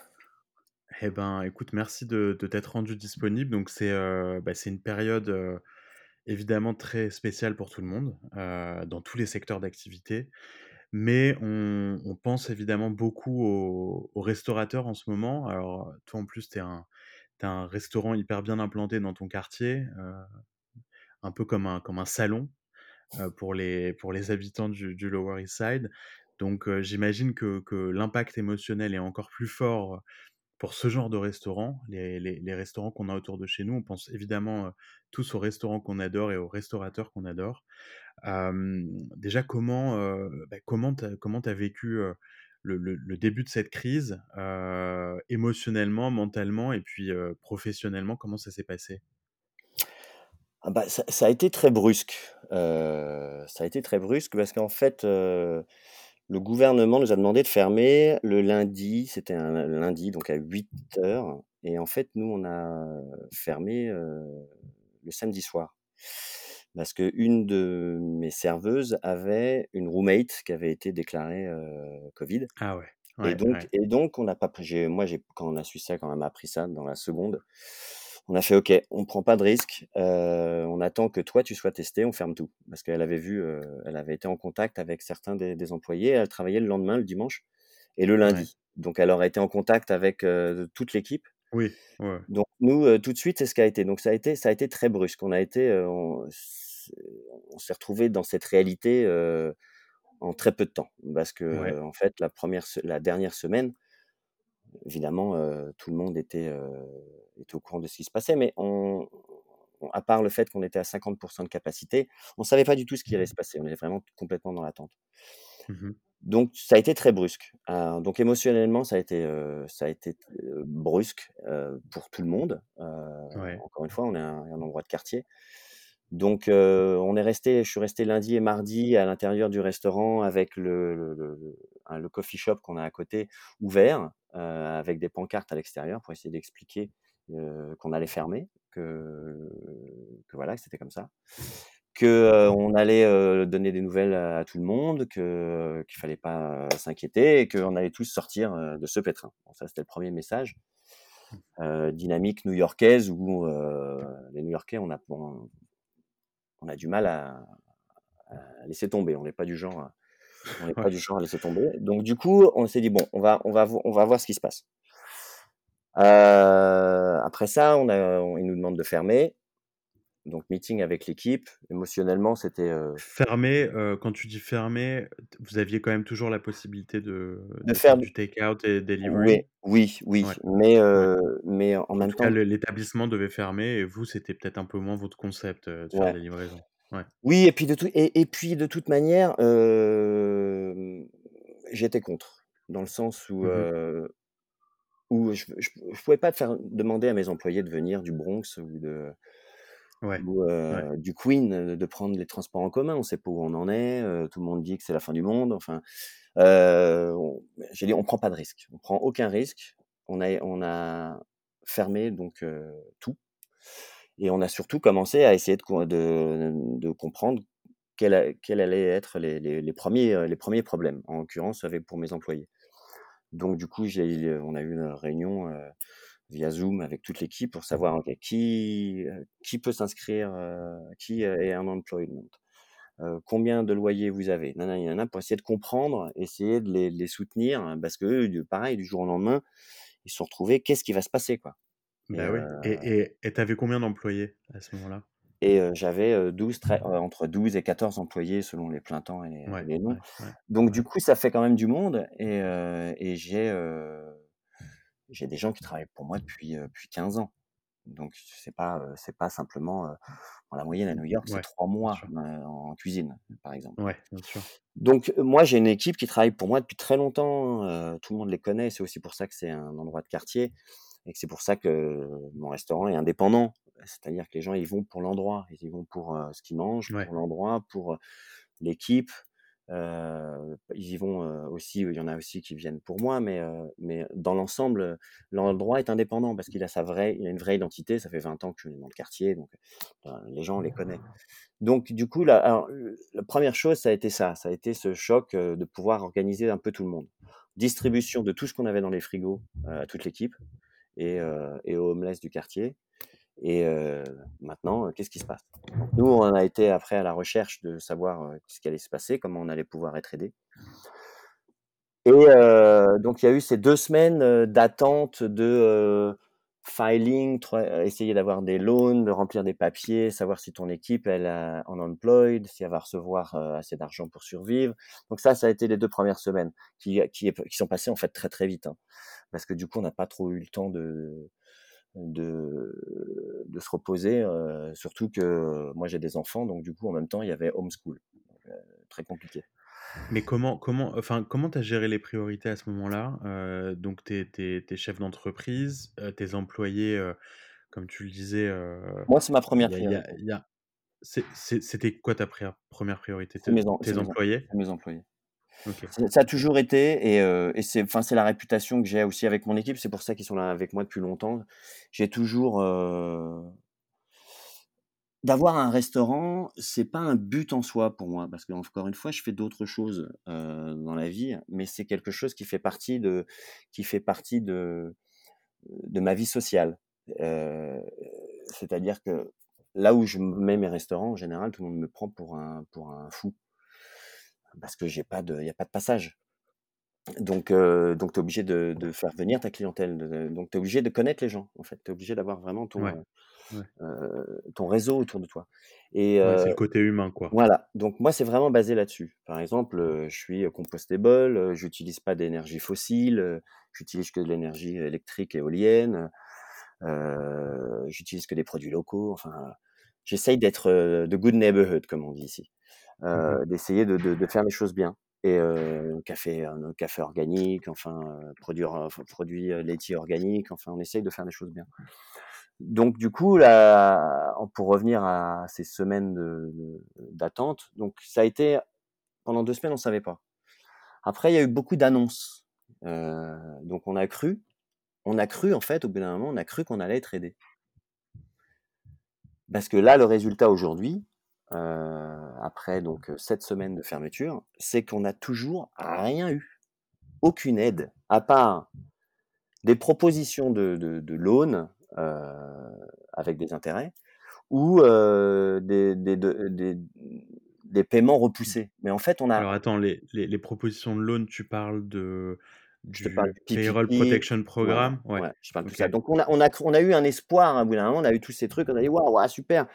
Eh ben, écoute, merci de de t'être rendu disponible. Donc c'est, heu, bah, une période, heu, évidemment très spéciale pour tout le monde, dans tous les secteurs d'activité. Mais on on pense évidemment beaucoup aux aux restaurateurs en ce moment. Alors, toi, en plus, tu es un un restaurant hyper bien implanté dans ton quartier, heu, un peu comme un comme un salon, heu, pour les pour les habitants du Lower East Side. Donc, heu, j'imagine que que l'impact émotionnel est encore plus fort, pour ce genre de restaurant, les les les restaurants qu'on a autour de chez nous, on pense évidemment, tous aux restaurants qu'on adore et aux restaurateurs qu'on adore. Déjà comment, bah, comment as as vécu, le le début de cette crise, émotionnellement, mentalement et puis, professionnellement, comment ça s'est passé? Ah bah, ça a été très brusque, ça a été très brusque parce qu'en fait, le gouvernement nous a demandé de fermer le lundi, c'était un lundi donc à huit heures. et en fait nous on a fermé, le samedi soir. Parce qu'une de mes serveuses avait une roommate qui avait été déclarée, covid Ah ouais, et donc ouais, et donc on n'a pas pris moi j'ai quand on a su ça, quand m'a appris ça dans la seconde, On a fait: «OK, on prend pas de risque, on attend que toi tu sois testé, on ferme tout». Parce qu'elle avait vu, elle avait été en contact avec certains des des employés, elle travaillait le lendemain, le dimanche et le ouais. lundi. Donc elle aurait été en contact avec, toute l'équipe. Oui, ouais. Donc nous, heu, tout de suite, c'est ce qui a été. Donc ça a été ça a été très brusque. On a été, heu, on s'est retrouvé dans cette réalité, heu, en très peu de temps. Parce Ouais, que en fait, la première la dernière semaine, évidemment, tout le monde était, était au courant de ce qui se passait, mais on à part le fait qu'on était à 50% de capacité, on savait pas du tout ce qui allait se passer. On était vraiment complètement dans l'attente. Mmh donc ça a été très brusque. Hein. donc émotionnellement, ça a été, ça a été, brusque, pour tout le monde. encore une fois, on est un un endroit de quartier. Donc on est resté je suis resté lundi et mardi à l'intérieur du restaurant avec le le le le coffee shop qu'on a à côté ouvert, avec des pancartes à l'extérieur pour essayer d'expliquer, qu'on allait fermer, que que voilà, que c'était comme ça. Que, on allait, donner des nouvelles à tout le monde, que qu'il fallait pas, s'inquiéter et qu'on allait tous sortir, de ce pétrin. Bon ça, c'était le premier message. dynamique new-yorkaise où, les New-Yorkais, on a on a du mal à à laisser tomber. On n'est pas du genre à on n'est pas du genre à laisser tomber. Donc du coup, on s'est dit: «Bon, on va on va on va voir ce qui se passe». après ça, on a on ils nous demandent de fermer. Donc meeting avec l'équipe. Émotionnellement, c'était, Fermer, quand tu dis fermer, vous aviez quand même toujours la possibilité de De de faire du take-out et Oui, delivery? oui, oui, Ouais, mais ouais. mais en En même tout temps l'établissement devait fermer et vous, c'était peut-être un peu moins votre concept, de faire Ouais. des livraisons? Oui et puis de tout et et puis de toute manière, j'étais contre. Dans le sens où, Mmh où je je pouvais pas faire demander à mes employés de venir du Bronx ou de Ouais, ou, ouais. heu, du Queens, de prendre les transports en commun. On sait pas où on en est, tout le monde dit que c'est la fin du monde, enfin, on j'ai dit: «On prend pas de risque, on prend aucun risque». On a on a fermé donc tout et on a surtout commencé à essayer de co de de comprendre quels allaient être les les les 1ers, les 1ers problèmes, en l'occurrence avec pour mes employés. Donc du coup, j'ai on a eu une réunion, via Zoom avec toute l'équipe pour savoir, OK, qui, qui peut s'inscrire, qui est un unemployment? Heu, combien de loyers vous avez? Nanana, pour essayer de comprendre, essayer de les soutenir parce qu'eux, du pareil, du jour au lendemain, ils se sont retrouvés: «Qu'est-ce qui va se passer, quoi?» et Bah oui et tu avais combien d'employés à ce moment-là? et j'avais, heu, 12 très entre 12 et 14 employés selon les plein temps et Ouais, les ouais, ouais, Donc du coup, ça fait quand même du monde et j'ai, j'ai des gens qui travaillent pour moi depuis, depuis 15 ans. Donc c'est pas, c'est pas simplement, bon la moyenne à New York, c'est Ouais, 3 bien mois, en cuisine, par exemple. Ouais, bien sûr. Donc moi, j'ai une équipe qui travaille pour moi depuis très longtemps, heu, tout le monde les connaît. C'est aussi pour ça que c'est un endroit de quartier et que c'est pour ça que mon restaurant est indépendant. C'est-à-dire que les gens, ils vont pour l'endroit, ils y vont pour, ce qu'ils mangent, Ouais. pour l'endroit, pour, l'équipe. Heu, ils y vont, heu, aussi il y en a aussi qui viennent pour moi, mais heu, mais dans l'ensemble, l'endroit est indépendant parce qu'il a sa vraie il a une vraie identité. Ça fait 20 ans que je suis dans le quartier, donc les gens, on les connaît. Donc du coup, la alors la 1re chose, ça a été ça, ça a été ce choc, heu, de pouvoir organiser un peu tout le monde. Distribution de tout ce qu'on avait dans les frigos, à toute l'équipe et et aux homeless du quartier et maintenant, qu'est-ce qui se passe? Nous, on a été après à la recherche de savoir, ce qui allait se passer, comment on allait pouvoir être aidés et donc il y a eu ces 2 semaines, d'attente de, filing, essayer d'avoir des loans, de remplir des papiers, savoir si ton équipe, elle a unemployed, si elle va recevoir, assez d'argent pour survivre. Donc ça, ça a été les 2 premières semaines qui qui qui sont passées, en fait, très, très vite, hein, parce que du coup, on n'a pas trop eu le temps de de de se reposer, heu, surtout que moi, j'ai des enfants, donc du coup, en même temps, il y avait homeschool, donc heu, très compliqué. Mais comment comment enfin, comment tu as géré les priorités à ce moment-là? Heu, donc tu es es chef d'entreprise, tes employés, comme tu le disais, Moi, c'est ma il 1re y a il y a priorité. c'était quoi ta préa 1re priorité? Mes tes mes employés. Ça a toujours été et et c'est la réputation que j'ai aussi avec mon équipe. C'est pour ça qu'ils sont là avec moi depuis longtemps. J'ai toujours, heu D'avoir un restaurant, c'est pas un but en soi pour moi parce qu'encore une fois, je fais d'autres choses, heu, dans la vie, mais c'est quelque chose qui fait partie de qui fait partie de de ma vie sociale. C'est-à-dire que là où je mets mes restaurants, en général, tout le monde me prend pour un pour un fou parce que j'ai pas de il y a pas de passage. Donc, euh, donc tu es obligé de, de faire venir ta clientèle. de- donc, tu es obligé de connaître les gens, en fait. Tu es obligé d'avoir vraiment ton, Ouais, euh, ouais. euh, ton réseau autour de toi. Et Ouais, c'est le côté humain, quoi. voilà. Donc, moi, c'est vraiment basé là-dessus. Par exemple, je suis compostable, j'utilise pas d'énergie fossile, j'utilise que de l'énergie électrique et éolienne, j'utilise que des produits locaux. Enfin, j'essaye d'être de good neighborhood, comme on dit ici. Euh, Mhm. d'essayer de, de, de faire les choses bien et euh, café, un café organique, enfin euh, produits, enfin, produits euh, laitiers organiques, enfin on essaye de faire les choses bien. Donc du coup là, pour revenir à ces semaines d'attente, donc ça a été pendant deux semaines on savait pas. Après il y a eu beaucoup d'annonces, Euh, donc on a cru, on a cru en fait au bout d'un moment on a cru qu'on allait être aidé. Parce que là le résultat aujourd'hui, euh, après donc sept semaines de fermeture, c'est qu'on n'a toujours rien eu, aucune aide, à part des propositions de, de, de loan euh, avec des intérêts ou euh, des, des, de- des, des paiements repoussés. Mais en fait, on a, Alors attends, les, les, les propositions de loan, tu parles de je te parle du du Payroll PPP, Protection Program? Ouais, ouais, je parle de tout ça. Donc on a, on a, on a eu un espoir, bout moment, on a eu tous ces trucs, on a dit waouh, waouh, super,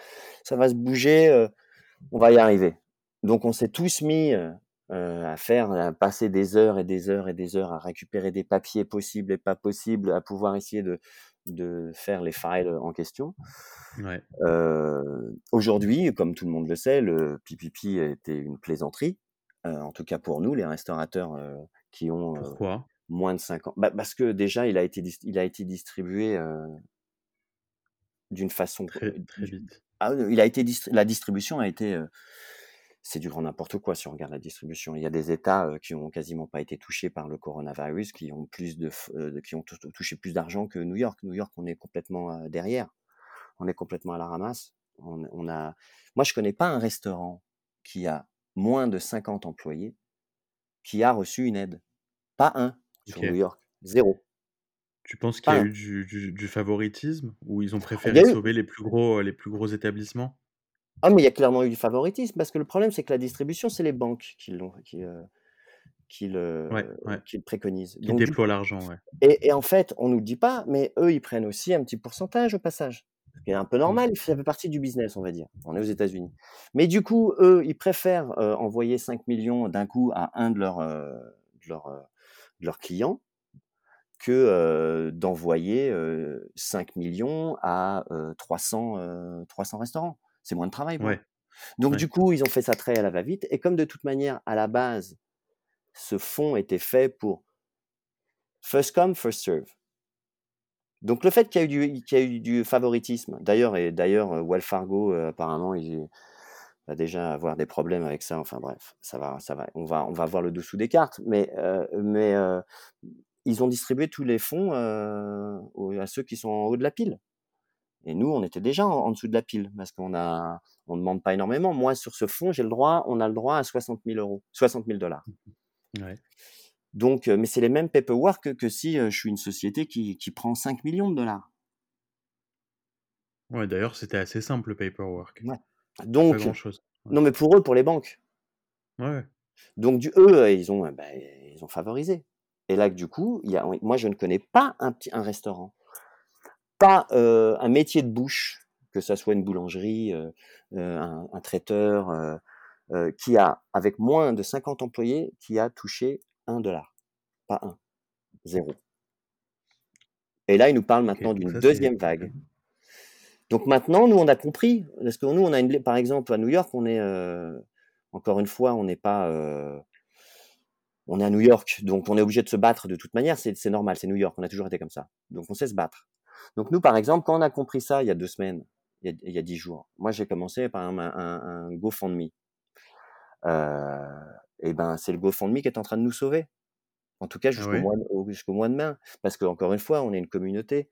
ça va se bouger, euh, on va y arriver. Donc on s'est tous mis euh, euh, à faire, à passer des heures et des heures et des heures à récupérer des papiers possibles et pas possibles, à pouvoir essayer de, de faire les files en question. Ouais. Euh, Aujourd'hui, comme tout le monde le sait, le PPP était une plaisanterie, euh, en tout cas pour nous, les restaurateurs qui ont Pourquoi? moins de 5 ans. Bah, parce que déjà, il a été, il a été distribué d'une façon. Très, très vite. Ah, il a été distri- la distribution a été. euh, c'est du grand n'importe quoi si on regarde la distribution. Il y a des États euh, qui ont quasiment pas été touchés par le coronavirus, qui ont plus de, euh, qui ont tou- touché plus d'argent que New York. New York, on est complètement derrière. On est complètement à la ramasse. On, on a. Moi, je connais pas un restaurant qui a moins de 50 employés qui a reçu une aide. Pas un sur. New York. Zéro. Tu penses qu'il y a eu du, du, du favoritisme ou ils ont préféré eu. sauver les plus gros, les plus gros établissements? Ah, mais il y a clairement eu du favoritisme parce que le problème, c'est que la distribution, c'est les banques qui l'ont, qui, euh, qui le, Ouais, ouais. qui le préconisent. Qui Donc, déploient l'argent, ouais. Et, et en fait, on nous le dit pas, mais eux, ils prennent aussi un petit pourcentage au passage. Ce qui est un peu Mm. normal, ça fait partie du business, on va dire. On est aux États-Unis. Mais du coup, eux, ils préfèrent euh, envoyer 5 millions d'un coup à un de leurs, euh, de leurs, euh, de leurs clients que euh, d'envoyer euh, 5 millions à euh, 300, euh, 300 restaurants. C'est moins de travail. Ouais, Donc, ouais. du coup, ils ont fait ça très à la va-vite. Et comme de toute manière, à la base, ce fonds était fait pour first come, first serve. Donc le fait qu'il y a eu du, qu'il y a eu du favoritisme, d'ailleurs, et d'ailleurs, Wells Fargo, apparemment, il va déjà avoir des problèmes avec ça. Enfin bref, ça va, ça va, on va, on va voir le dessous des cartes. Mais, mais ils ont distribué tous les fonds euh, à ceux qui sont en haut de la pile. Et nous, on était déjà en, en dessous de la pile parce qu'on a, on demande pas énormément. Moi, sur ce fonds, j'ai le droit, on a le droit à 60 000 euros, 60 000 dollars. Ouais. Donc, euh, mais c'est les mêmes paperwork que, que si euh, je suis une société qui, qui prend 5 millions de dollars. Ouais, d'ailleurs, c'était assez simple le paperwork. Ouais. Donc, grand-chose. Ouais. non, mais pour eux, pour les banques. Ouais. Donc, du, eux, ils ont, bah, ils ont favorisé. Et là, du coup, il y a, moi, je ne connais pas un, un restaurant, pas euh, un métier de bouche, que ça soit une boulangerie, euh, euh, un, un traiteur, euh, qui a, avec moins de 50 employés, qui a touché un dollar. Pas un. Zéro. Et là, ils nous parlent Ok, maintenant d'une deuxième vague. Donc maintenant, nous, on a compris. Parce que nous, on a une, par exemple, à New York, on est, encore une fois, on n'est pas, on est à New York, donc on est obligé de se battre de toute manière. C'est normal, c'est New York, on a toujours été comme ça. Donc on sait se battre. Donc nous, par exemple, quand on a compris ça il y a deux semaines, il y a, il y a dix jours, moi j'ai commencé par un, un, un GoFundMe. Euh, et ben, c'est le GoFundMe qui est en train de nous sauver. En tout cas, Ah jusqu'au mois, mois de mai. Parce que, encore une fois, on est une communauté.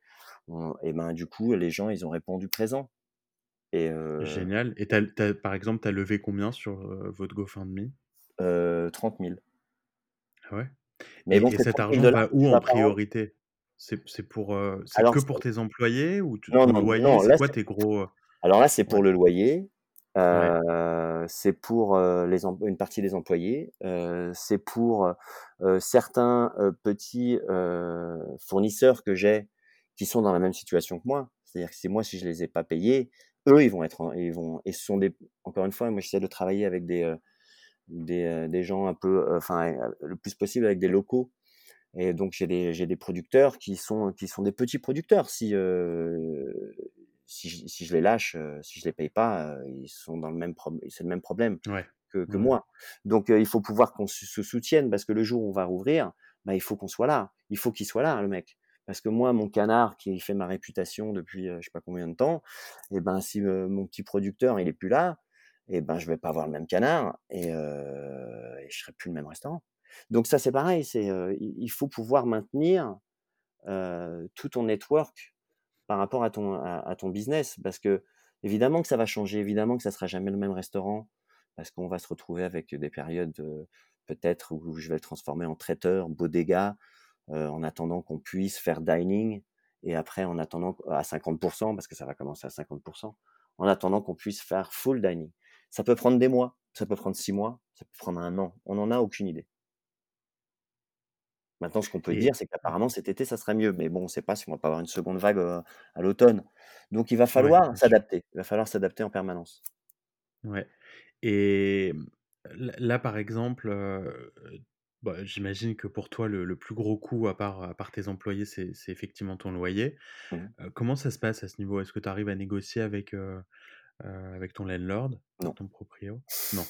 On- et ben, du coup, les gens, ils ont répondu présent. Et euh, Génial. Et par exemple, t'as levé combien sur euh, votre GoFundMe? euh, 30 000. Ouais? Mais Et, bon, et c'est cet 30 000 argent va où en priorité? C'est, c'est pour, euh, c'est Alors, que c'est- pour tes employés ou tu- non, non, loyer? non, C'est quoi c'est, tes gros... alors là, c'est pour Ouais. le loyer. euh, c'est pour les une partie des employés, c'est pour certains petits fournisseurs que j'ai qui sont dans la même situation que moi. C'est-à-dire que si moi, si je les ai pas payés, eux, ils vont être, ils vont, et ce sont des, encore une fois, moi, j'essaie de travailler avec des, des, des gens un peu, enfin, le plus possible avec des locaux. Et donc j'ai des, j'ai des producteurs qui sont, qui sont des petits producteurs. Si, si je, si, je, les lâche, si je les paye pas, ils sont dans le même problème, c'est le même problème que, que moi. Donc il faut pouvoir qu'on se soutienne parce que le jour où on va rouvrir, bah, il faut qu'on soit là. Il faut qu'il soit là, le mec. Parce que moi, mon canard qui fait ma réputation depuis je sais pas combien de temps, et eh ben si mon petit producteur il est plus là, et ben je vais pas avoir le même canard et, je serai plus le même restaurant. Donc ça c'est pareil, c'est il faut pouvoir maintenir tout ton network par rapport à ton, à, ton business. Parce que, évidemment que ça va changer, évidemment que ça sera jamais le même restaurant, parce qu'on va se retrouver avec des périodes peut-être où je vais le transformer en traiteur, bodega, en attendant qu'on puisse faire dining, et après en attendant à 50%, parce que ça va commencer à 50%, en attendant qu'on puisse faire full dining. Ça peut prendre des mois, ça peut prendre six mois, ça peut prendre un an, on n'en a aucune idée. Maintenant, ce qu'on peut dire, c'est qu'apparemment cet été, ça sera mieux. Mais bon, on ne sait pas si on va pas avoir une seconde vague à l'automne. Donc, il va falloir s'adapter. Il va falloir s'adapter en permanence. Ouais. Et là, par exemple, bah, j'imagine que pour toi, le, plus gros coût, à part, à part tes employés, c'est effectivement ton loyer. Mmh. comment ça se passe à ce niveau? Est-ce que tu arrives à négocier avec, avec ton landlord, non. ton proprio? Non.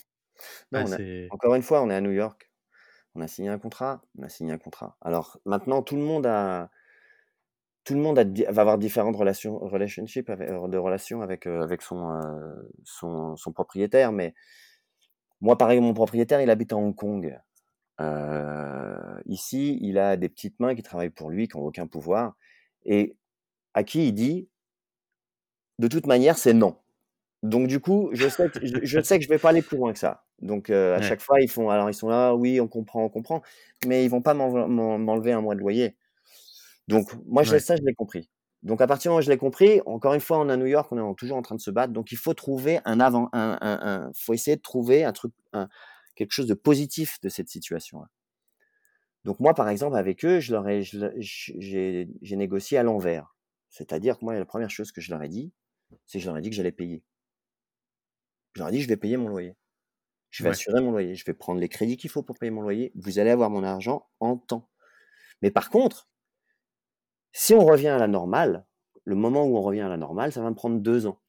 non encore une fois, on est à New York. On a signé un contrat, on a signé un contrat. Alors maintenant, tout le monde a, tout le monde va avoir différentes relations, relationships euh, de relations avec euh, avec euh, son, son, propriétaire. Mais moi, pareil, mon propriétaire, il habite à Hong Kong. ici, il a des petites mains qui travaillent pour lui, qui n'ont aucun pouvoir, et à qui il dit, de toute manière, c'est non. Donc du coup, je sais que je, je sais que je vais pas aller plus loin que ça. Donc à chaque fois, ils font, alors ils sont là, oui, on comprend, on comprend, mais ils vont pas m'enlever un mois de loyer. Donc moi, je, ça, je l'ai compris. Donc à partir du moment où je l'ai compris, encore une fois, on est à New York, on est toujours en train de se battre. Donc il faut trouver un avant, un, un, faut essayer de trouver un truc, quelque chose de positif de cette situation-là. Donc moi, par exemple, avec eux, je leur ai, j'ai négocié à l'envers. C'est-à-dire que moi, la première chose que je leur ai dit, c'est que je leur ai dit que j'allais payer. Je leur ai dit, je vais payer mon loyer. Je vais assurer mon loyer. Je vais prendre les crédits qu'il faut pour payer mon loyer. Vous allez avoir mon argent en temps. Mais par contre, si on revient à la normale, le moment où on revient à la normale, ça va me prendre deux ans.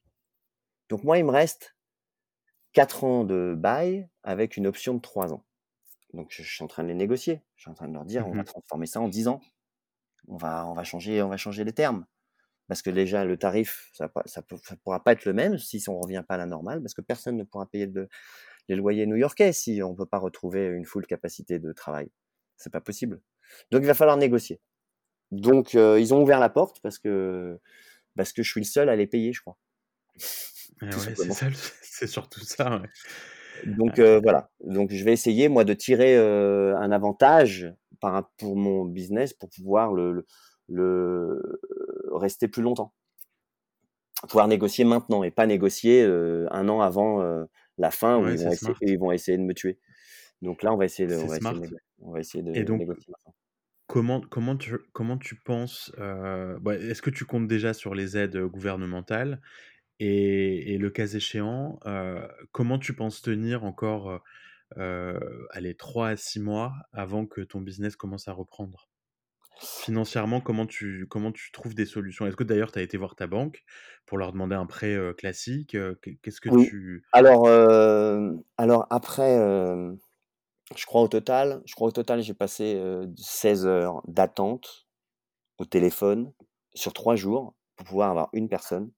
Donc moi, il me reste quatre ans de bail avec une option de trois ans. Donc je, suis en train de les négocier. Je suis en train de leur dire, on va mmh transformer ça en dix ans. On va, on va changer, on va changer les termes. Parce que déjà, le tarif, ça ne pourra pas être le même si on ne revient pas à la normale, parce que personne ne pourra payer de, les loyers new-yorkais si on ne peut pas retrouver une full capacité de travail. C'est pas possible. Donc il va falloir négocier. Donc euh, ils ont ouvert la porte parce que parce que je suis le seul à les payer, je crois. Eh c'est surtout ça. Donc euh, voilà. Donc je vais essayer moi de tirer euh, un avantage par, pour mon business pour pouvoir le, le, rester plus longtemps, pouvoir négocier maintenant et pas négocier un an avant la fin où ils, vont essayer, ils, vont essayer, de me tuer. Donc là, on va essayer de, on va essayer de, on va essayer de Et donc, négocier. Comment, comment, tu, comment tu penses euh, bah, Est-ce que tu comptes déjà sur les aides gouvernementales? Et, et, le cas échéant, euh, comment tu penses tenir encore euh, allez, 3 à 6 mois avant que ton business commence à reprendre? Financièrement, comment tu, comment tu trouves des solutions? Est-ce que d'ailleurs tu as été voir ta banque pour leur demander un prêt classique Qu'est-ce que tu... Alors, alors après, je crois au total, je crois au total, j'ai passé 16 heures d'attente au téléphone sur trois jours pour pouvoir avoir une personne.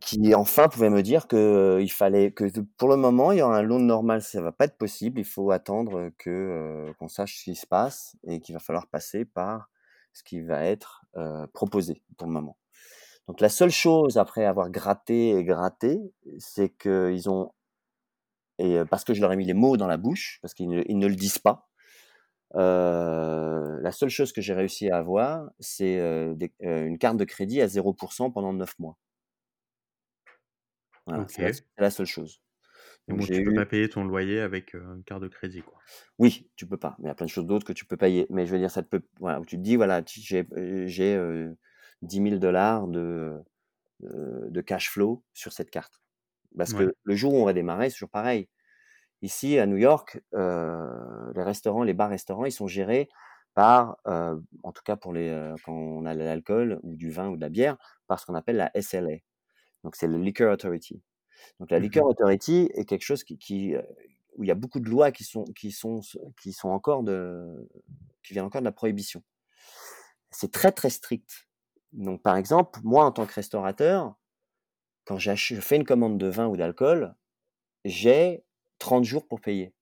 Qui enfin pouvait me dire que il fallait que pour le moment il y aura un loan normal. Ça va pas être possible. Il faut attendre que qu'on sache ce qui se passe et qu'il va falloir passer par ce qui va être proposé pour le moment. Donc la seule chose après avoir gratté et gratté c'est que ils ont et parce que je leur ai mis les mots dans la bouche parce qu'ils ne, le disent pas la seule chose que j'ai réussi à avoir c'est une carte de crédit à 0% pendant 9 mois Voilà, c'est la OK. c'est la seule chose. Donc bon, tu peux eu pas payer ton loyer avec, une carte de crédit, quoi? oui, tu peux pas, mais il y a plein de choses d'autres que tu peux payer. Mais je veux dire, ça te peut voilà, tu te dis: «Voilà, j'ai, heu, 10 000 de, heu, de cash flow sur cette carte». Parce Ouais. que le jour où on va démarrer, c'est toujours pareil. Ici, à New York, les restaurants, les bars-restaurants, ils sont gérés par, en tout cas pour les, quand on a de l'alcool ou du vin ou de la bière, par ce qu'on appelle la SLA. Donc c'est le Liquor Authority. Donc la Mmh Liquor mh. Authority est quelque chose qui qui, heu, où il y a beaucoup de lois qui sont qui sont qui sont encore de qui viennent encore de la prohibition. C'est très, très strict. Donc par exemple, moi en tant que restaurateur, quand je fais une commande de vin ou d'alcool, j'ai 30 jours pour payer.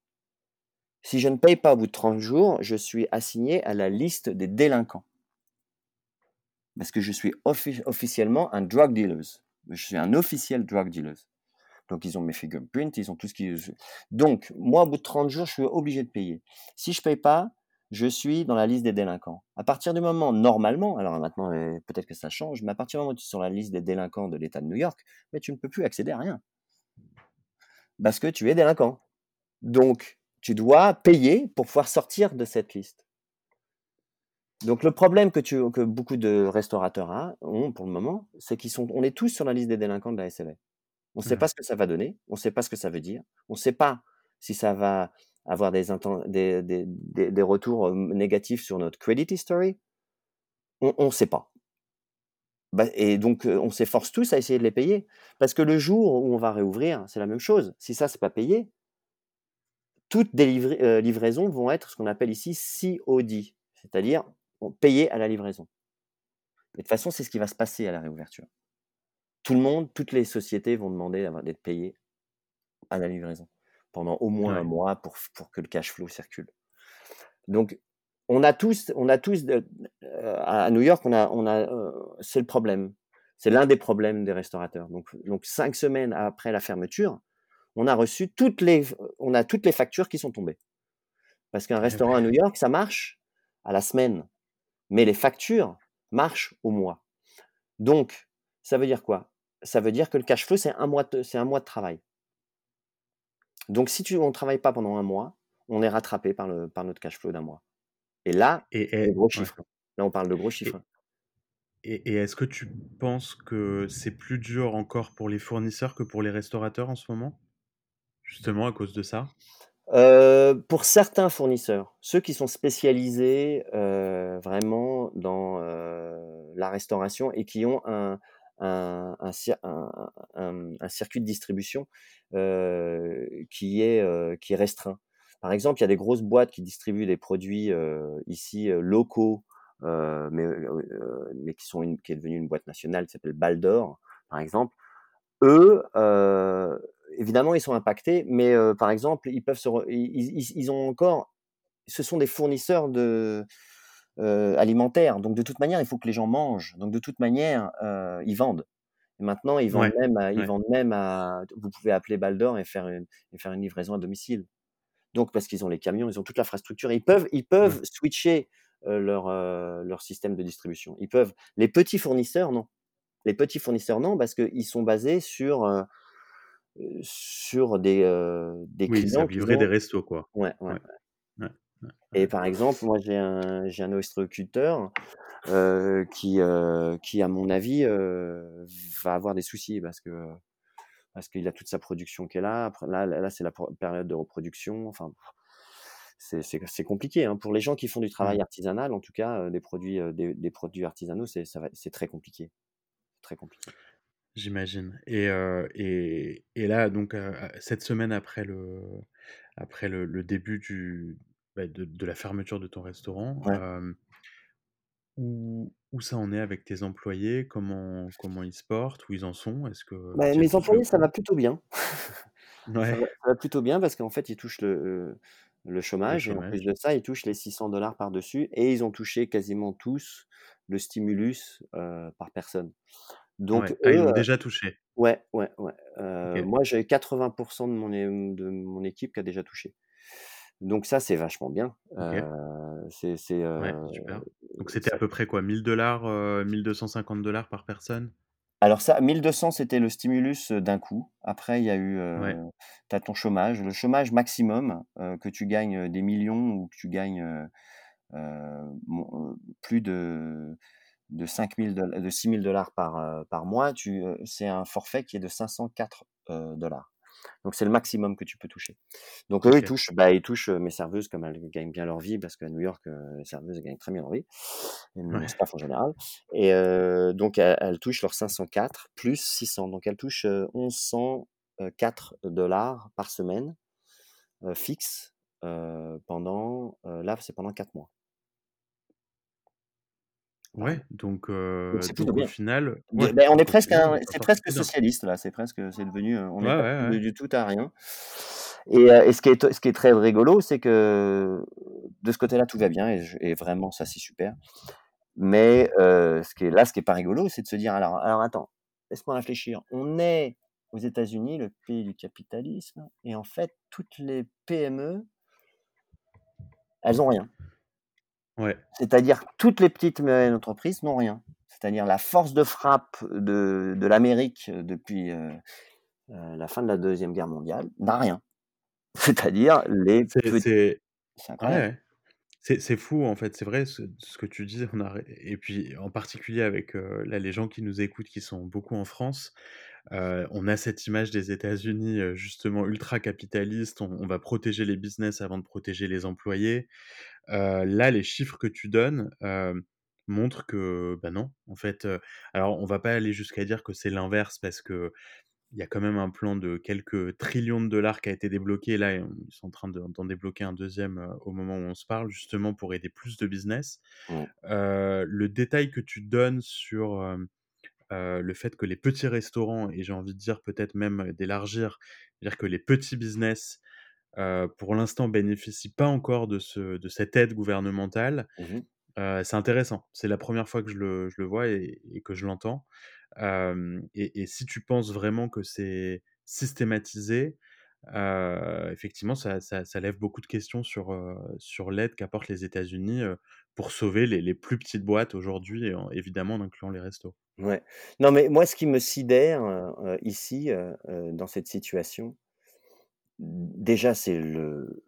Si je ne paye pas au bout de 30 jours, je suis assigné à la liste des délinquants. Parce que je suis offi officiellement un drug dealers. Je suis un officiel drug dealers. Donc ils ont mes fingerprints, ils ont tout ce qui donc moi, au bout de 30 jours, je suis obligé de payer. Si je paye pas, je suis dans la liste des délinquants. À partir du moment normalement, alors maintenant, heu, peut-être que ça change, mais à partir du moment où tu es sur la liste des délinquants de l'État de New York, mais tu ne peux plus accéder à rien. Parce que tu es délinquant. Donc tu dois payer pour pouvoir sortir de cette liste. Donc le problème que tu que beaucoup de restaurateurs ont pour le moment, c'est qu'ils sont on est tous sur la liste des délinquants de la SLA. On sait pas Ouais. ce que ça va donner, on sait pas ce que ça veut dire, on sait pas si ça va avoir des des des des des retours, heu, négatifs sur notre credit history. On on sait pas. Bah et donc, heu, on s'efforce tous à essayer de les payer. Parce que le jour où on va réouvrir, c'est la même chose. Si ça, c'est pas payé toutes des livra heu, livraisons vont être ce qu'on appelle ici COD, c'est-à-dire payer à la livraison. De toute façon, c'est ce qui va se passer à la réouverture. Tout le monde, toutes les sociétés vont demander d'être payées à la livraison, pendant au moins 1 Ouais. mois pour pour que le cash flow circule. Donc on a tous on a tous de heu, à New York, on a on a, heu, c'est le problème. C'est l'un des problèmes des restaurateurs. Donc donc 5 semaines après la fermeture, on a reçu toutes les on a toutes les factures qui sont tombées. Parce qu'un Eh restaurant à New! York, ça marche à la semaine, mais les factures marchent au mois. Donc ça veut dire quoi? Ça veut dire que le cash flow, c'est 1 mois de c'est 1 mois de travail. Donc si tu on travaille pas pendant 1 mois, on est rattrapé par le par notre cash flow d'1 mois. Et là, Et c'est des et gros ouais. chiffres. Là, on parle de gros chiffres. et et est-ce que tu penses que c'est plus dur encore pour les fournisseurs que pour les restaurateurs en ce moment? Justement à cause de ça? Heu, pour certains fournisseurs, ceux qui sont spécialisés, heu, vraiment dans, heu, la restauration et qui ont un un un un circuit de distribution, heu, qui est, heu, qui est restreint. Par exemple, il y a des grosses boîtes qui distribuent des produits, ici, locaux, mais, mais qui sont une qui est devenue une boîte nationale qui s'appelle Baldor, par exemple. Eux, évidemment, ils sont impactés, mais, heu, par exemple, ils peuvent se re ils ils ils ils ont encore ce sont des fournisseurs de, heu, alimentaires, donc de toute manière, il faut que les gens mangent. Donc de toute manière, heu, ils vendent. Maintenant, ils vendent Ouais, même à ils ouais. vendent même à vous pouvez appeler Baldor et faire une et faire une livraison à domicile. Donc parce qu'ils ont les camions, ils ont toute l'infrastructure et ils peuvent ils Ouais. peuvent switcher, leur, leur système de distribution. Ils peuvent. Les petits fournisseurs, non. Les petits fournisseurs, non, parce qu'ils sont basés sur, sur des, des Oui, ils clients livrer des restos, quoi. ouais, ouais, Et par exemple, moi, j'ai un j'ai un ostréiculteur, heu, qui, qui à mon avis, va avoir des soucis parce que parce qu'il a toute sa production qui est là. Après là là, c'est la période de reproduction, enfin c'est c'est c'est compliqué, hein. Pour les gens qui font du travail artisanal, en tout cas, des produits, des des produits artisanaux, c'est ça va c'est très compliqué. Très compliqué. J'imagine et et et là donc, cette semaine après le après le le début du bah, de de la fermeture de ton restaurant, Ouais. où où ça en est avec tes employés? Comment comment ils se portent? Où ils en sont? Est-ce que Bah, mes employés, ça va plutôt bien. Ça va ça va plutôt bien parce qu'en fait, ils touchent le, heu, le Le chômage et en plus chômage. de ça, ils touchent les 600 $ par-dessus et ils ont touché quasiment tous le stimulus, par personne. Donc Ouais. Ah, ils eux, heu déjà touché? ouais, ouais, ouais. Moi, j'ai 80 % de mon de mon équipe qui a déjà touché. Donc ça, c'est vachement bien. C'est c'est, Ouais, heu, super. Donc c'était ça à peu près quoi? 1000 $, heu, 1 250 $ par personne? Alors ça, 1200, c'était le stimulus d'un coup. Après, il y a eu, Ouais. tu as ton chômage. Le chômage maximum, que tu gagnes des millions ou que tu gagnes plus de, de, 5 de 6 000 dollars par, par mois, c'est un forfait qui est de 504 dollars. Donc c'est le maximum que tu peux toucher. Donc eux, ils touchent, bah, ils touchent mes serveuses comme elles gagnent bien leur vie, parce qu'à New York, les serveuses gagnent très bien leur vie, et mon staff en général. Et donc elles, touchent leurs 504 plus 600. Donc elles touchent 1104 dollars par semaine fixe pendant, là c'est pendant 4 mois. Ouais, donc, euh, donc au final, ouais, ben, on est presque, c'est presque socialiste là, c'est presque, c'est devenu, on est pas du tout à rien. Et, et, ce, qui est, ce qui est très rigolo, c'est que de ce côté-là, tout va bien et, et vraiment, ça, c'est super. Mais euh, ce qui est là, ce qui est pas rigolo, c'est de se dire alors, alors attends, laisse-moi réfléchir. On est aux États-Unis, le pays du capitalisme, et en fait, toutes les PME, elles ont rien. C'est-à-dire que toutes les petites entreprises n'ont rien. C'est-à-dire la force de frappe de, de l'Amérique depuis euh, euh, la fin de la Deuxième Guerre mondiale n'a rien. C'est-à-dire les C'est c'est fou en fait, c'est vrai ce, que tu dis. On a... Et puis en particulier avec euh, là, les gens qui nous écoutent, qui sont beaucoup en France, on a cette image des États-Unis justement ultra capitaliste. On, on, va protéger les business avant de protéger les employés là, les chiffres que tu donnes montrent que, bah non, en fait, alors on va pas aller jusqu'à dire que c'est l'inverse parce que il y a quand même un plan de quelques trillions de dollars qui a été débloqué. Là, ils sont en train d'en débloquer un deuxième au moment où on se parle, justement pour aider plus de business. le détail que tu donnes sur le fait que les petits restaurants, et j'ai envie de dire peut-être même d'élargir, dire que les petits business pour l'instant, bénéficient pas encore de, ce, de cette aide gouvernementale. Mmh c'est intéressant. C'est la première fois que je le, je le vois et, que je l'entends. Et, et, si tu penses vraiment que c'est systématisé, effectivement, ça, ça, ça, lève beaucoup de questions sur, sur l'aide qu'apportent les États-Unis pour sauver les, les, plus petites boîtes aujourd'hui, évidemment en incluant les restos. Ouais. Non, mais moi, ce qui me sidère ici, dans cette situation, déjà, c'est le,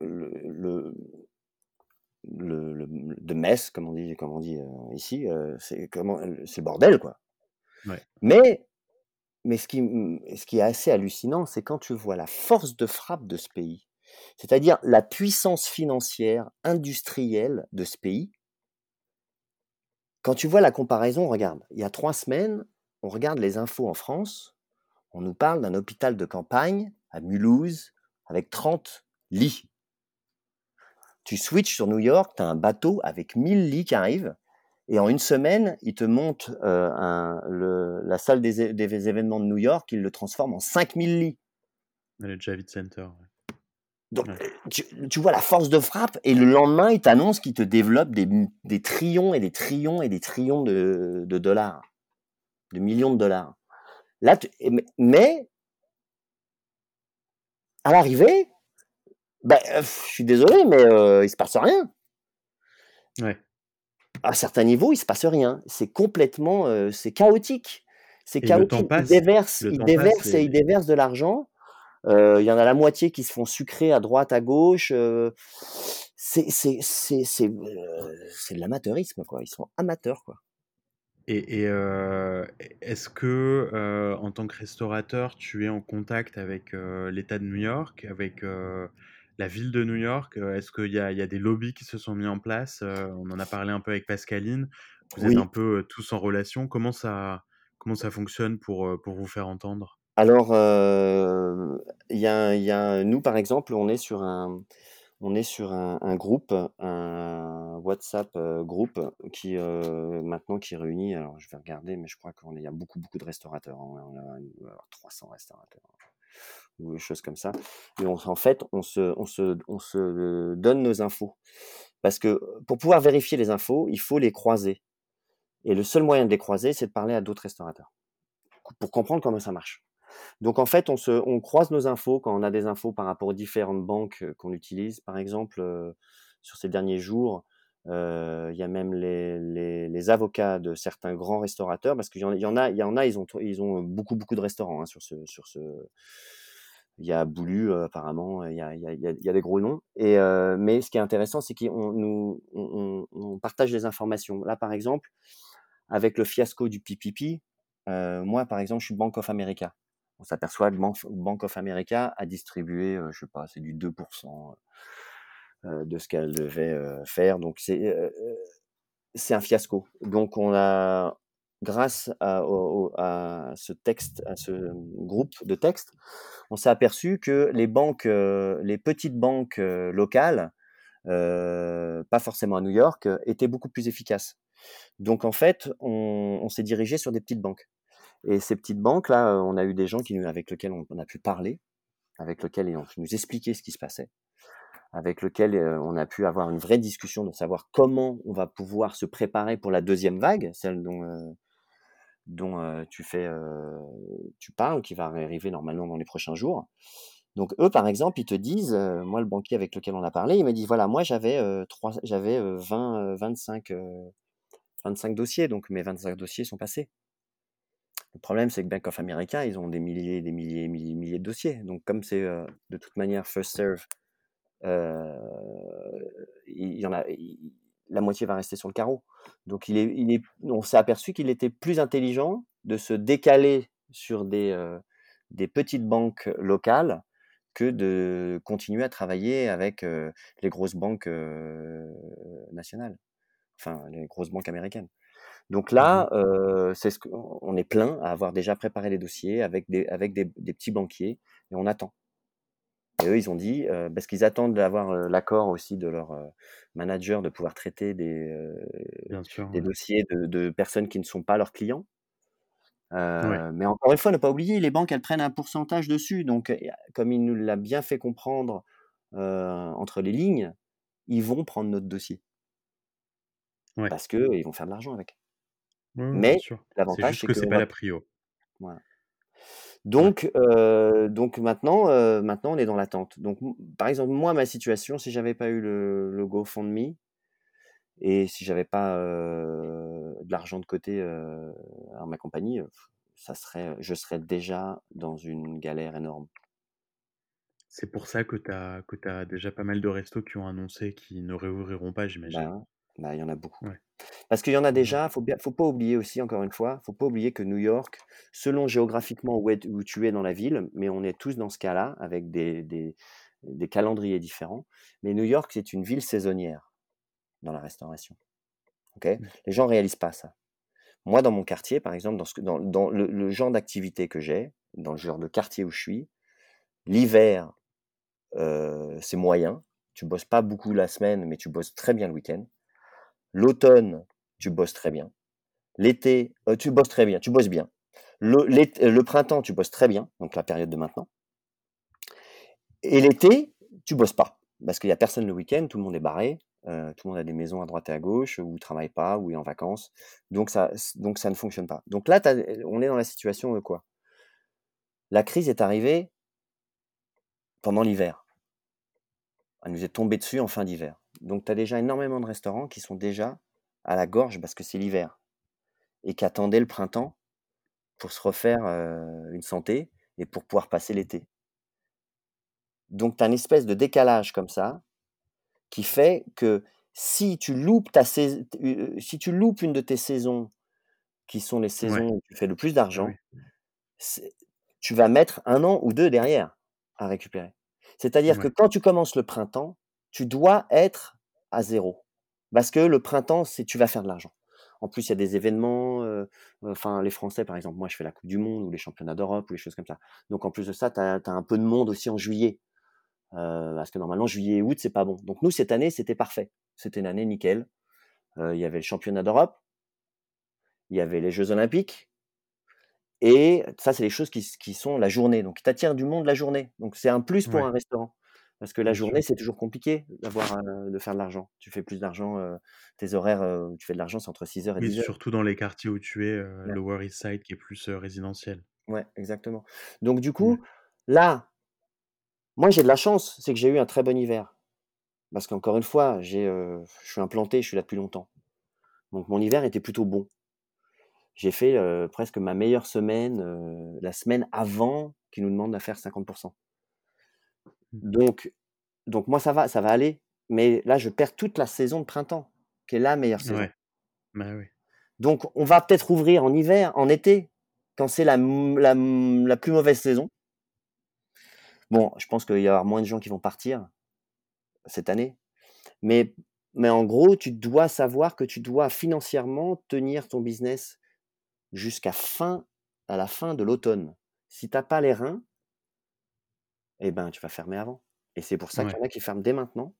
le, le, le, de messe, comme on dit, comme on dit euh, ici, euh, c'est c'est bordel, quoi. Mais, mais ce qui, ce qui est assez hallucinant, c'est quand tu vois la force de frappe de ce pays, c'est-à-dire la puissance financière, industrielle de ce pays. Quand tu vois la comparaison, regarde, il y a trois semaines, on regarde les infos en France, on nous parle d'un hôpital de campagne à Mulhouse avec 30 lits. Tu switches sur New York, tu as un bateau avec 1000 lits qui arrivent, et en une semaine, il te monte euh, la salle des, événements de New York, il le transforme en 5000 lits. Le Javits Center. Donc, tu, vois la force de frappe, et le lendemain, il t'annonce qu'il te développe des, des, trillions et des trillions et des trillions de dollars, de millions de dollars. Là, mais à l'arrivée, ben, je suis désolé, mais euh, il se passe rien. Ouais. À certains niveaux, il se passe rien. C'est complètement, euh, c'est chaotique. C'est chaotique. Ils déversent, ils déversent et... ils déversent de l'argent. Euh, il y en a la moitié qui se font sucrer à droite, à gauche. c'est c'est de l'amateurisme quoi. Ils sont amateurs quoi. Et, est-ce que, en tant que restaurateur, tu es en contact avec l'État de New York, avec la ville de New York? Est-ce qu'il y a, y a des lobbies qui se sont mis en place? On en a parlé un peu avec Pascaline. Vous êtes un peu tous en relation. Comment ça, comment ça fonctionne pour, pour vous faire entendre? Alors, y a, y a, nous, par exemple, on est sur un, on est sur un, groupe, un WhatsApp groupe qui maintenant qui réunit, alors je vais regarder, mais je crois qu'il y a beaucoup beaucoup de restaurateurs, hein, on a, 300 restaurateurs ou des choses comme ça. Et en fait, on se donne nos infos parce que pour pouvoir vérifier les infos, il faut les croiser. Et le seul moyen de les croiser, c'est de parler à d'autres restaurateurs pour comprendre comment ça marche. Donc en fait, on, se, on croise nos infos quand on a des infos par rapport aux différentes banques qu'on utilise. Par exemple, sur ces derniers jours, il y a même les, les, avocats de certains grands restaurateurs, parce qu'il y, y, en a, il y en a, ils ont, ils ont beaucoup, beaucoup de restaurants hein, sur ce, sur ce. Il y a Boulu, apparemment, il y a, il, y a, y a, des gros noms. Et, mais ce qui est intéressant, c'est qu'on nous, on, partage des informations. Là, par exemple, avec le fiasco du PPP, moi, par exemple, je suis Bank of America. On s'aperçoit que Bank of America a distribué, je sais pas, c'est du 2% euh, de ce qu'elle devait euh, faire. Donc c'est euh, un fiasco. Donc on a grâce à, ce texte, à ce groupe de textes, on s'est aperçu que les banques, les petites banques locales, pas forcément à New York, étaient beaucoup plus efficaces. Donc en fait, on s'est dirigé sur des petites banques. Et ces petites banques là, on a eu des gens qui, avec lesquels on, a pu parler, avec lesquels ils ont pu nous expliquer ce qui se passait avec lequel on a pu avoir une vraie discussion de savoir comment on va pouvoir se préparer pour la deuxième vague, celle dont, dont tu fais, tu parles, qui va arriver normalement dans les prochains jours. Donc eux, par exemple, ils te disent, moi le banquier avec lequel on a parlé, il m'a dit voilà, moi j'avais trois, j'avais 20, 25, 25 dossiers, donc mes 25 dossiers sont passés. Le problème, c'est que Bank of America, ils ont des milliers, des milliers, milliers, milliers de dossiers. Donc comme c'est de toute manière first serve il y en a, la moitié va rester sur le carreau. Donc il est, on s'est aperçu qu'il était plus intelligent de se décaler sur des, des petites banques locales que de continuer à travailler avec les grosses banques nationales, enfin les grosses banques américaines. Donc là, mmh c'est ce on est plein à avoir déjà préparé les dossiers avec des, avec des, des petits banquiers et on attend. Et eux, ils ont dit, parce qu'ils attendent d'avoir l'accord aussi de leur manager de pouvoir traiter des, des dossiers de, personnes qui ne sont pas leurs clients. Mais encore une fois, ne pas oublier, les banques, elles prennent un pourcentage dessus. Donc, comme il nous l'a bien fait comprendre entre les lignes, ils vont prendre notre dossier. Parce qu'ils vont faire de l'argent avec. Mais l'avantage, c'est que, c'est pas la prio. Voilà. Donc, euh, donc maintenant, euh, maintenant, on est dans l'attente. Donc, par exemple, moi, ma situation, si j'avais pas eu le, le GoFundMe et si j'avais pas euh, de l'argent de côté à ma compagnie, ça serait, je serais déjà dans une galère énorme. C'est pour ça que tu as, que as déjà pas mal de restos qui ont annoncé qu'ils ne réouvriront pas, j'imagine. Ben, bah, il y en a beaucoup. Parce qu'il y en a déjà, faut bien, faut pas oublier aussi, encore une fois, faut pas oublier que New York, selon géographiquement où, où tu es dans la ville, mais on est tous dans ce cas-là, avec des, des, des calendriers différents. Mais New York, c'est une ville saisonnière dans la restauration. ok? Mmh. Les gens réalisent pas ça. Moi, dans mon quartier, par exemple, dans, ce, dans, dans le, le genre d'activité que j'ai, dans le genre de quartier où je suis, l'hiver, euh, c'est moyen. Tu bosses pas beaucoup la semaine, mais tu bosses très bien le week-end. L'automne, tu bosses très bien. L'été, euh, tu bosses très bien, tu bosses bien. Le, euh, le, printemps, tu bosses très bien, donc la période de maintenant. Et l'été, tu bosses pas, parce qu'il n'y a personne le week-end, tout le monde est barré, euh, tout le monde a des maisons à droite et à gauche, ou ne travaille pas, ou est en vacances, donc ça ne fonctionne pas. Donc là, on est dans la situation de quoi? La crise est arrivée pendant l'hiver. Elle nous est tombée dessus en fin d'hiver. Donc tu as déjà énormément de restaurants qui sont déjà à la gorge parce que c'est l'hiver et qui attendaient le printemps pour se refaire une santé et pour pouvoir passer l'été. Donc tu as une espèce de décalage comme ça qui fait que si tu loupes ta si tu loupes une de tes saisons qui sont les saisons où tu fais le plus d'argent, tu vas mettre un an ou deux derrière à récupérer. C'est-à-dire que quand tu commences le printemps, tu dois être à zéro. Parce que le printemps, c'est tu vas faire de l'argent. En plus, il y a des événements, euh, enfin les Français par exemple, moi je fais la Coupe du Monde ou les championnats d'Europe ou les choses comme ça. Donc en plus de ça, tu as, un peu de monde aussi en juillet. Euh, parce que normalement, juillet et août, c'est pas bon. Donc nous, cette année, c'était parfait. C'était une année nickel. Euh, il y avait le championnat d'Europe, il y avait les Jeux Olympiques, et ça, c'est les choses qui, qui sont la journée. Donc, tu attires du monde la journée. Donc, c'est un plus pour un restaurant. Parce que la journée, c'est toujours compliqué d'avoir, de faire de l'argent. Tu fais plus d'argent, tes horaires, tu fais de l'argent, c'est entre 6h et 10h. surtout dans les quartiers où tu es, Lower East Side qui est plus résidentiel. Ouais, exactement. Donc du coup, là, moi j'ai de la chance, c'est que j'ai eu un très bon hiver. Parce qu'encore une fois, j'ai, je suis implanté, je suis là depuis longtemps. Donc mon hiver était plutôt bon. J'ai fait presque ma meilleure semaine la semaine avant qu'ils nous demandent à faire 50%. Donc, donc moi ça va, ça va aller. Mais là, je perds toute la saison de printemps, qui est la meilleure saison. Ouais. Bah oui. Donc on va peut-être ouvrir en hiver, en été, quand c'est la, la, la plus mauvaise saison. Bon, je pense qu'il y aura moins de gens qui vont partir cette année. Mais, mais en gros, tu dois savoir que tu dois financièrement tenir ton business jusqu'à fin, à la fin de l'automne. Si tu n'as pas les reins, eh ben, tu vas fermer avant. Et c'est pour ça qu'il y en a qui ferment dès maintenant,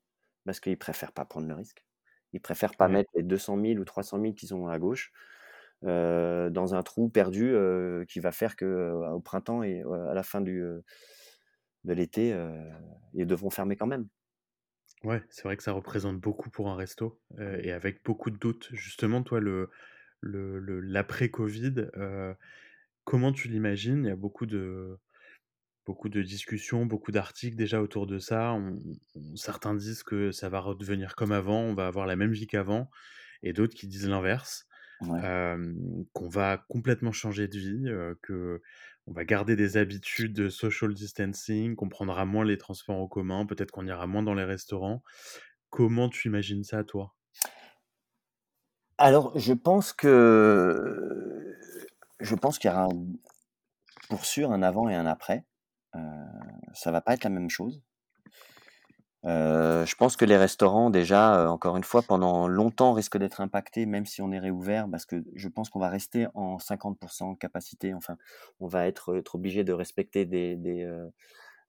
parce qu'ils préfèrent pas prendre le risque. Ils préfèrent pas Ouais. mettre les 200 000 ou 300 000 qu'ils ont à gauche euh, dans un trou perdu euh, qui va faire que euh, au printemps et euh, à la fin du, de l'été, ils devront fermer quand même. Ouais, c'est vrai que ça représente beaucoup pour un resto et avec beaucoup de doutes. Justement, toi, le, le, le- l'après-Covid, comment tu l'imagines? Il y a beaucoup de, beaucoup de discussions, beaucoup d'articles déjà autour de ça. On- on- certains disent que ça va redevenir comme avant, on va avoir la même vie qu'avant, et d'autres qui disent l'inverse, Ouais. euh, qu'on va complètement changer de vie, euh, que on va garder des habitudes de social distancing, qu'on prendra moins les transports en commun, peut-être qu'on ira moins dans les restaurants. Comment tu imagines ça, toi? Alors, je pense que je pense qu'il y aura un- pour sûr un avant et un après. Euh, ça va pas être la même chose. Euh, je pense que les restaurants, déjà, euh, encore une fois, pendant longtemps, risquent d'être impactés, même si on est réouvert, parce que je pense qu'on va rester en 50% de capacité. Enfin, on va être, obligé de respecter de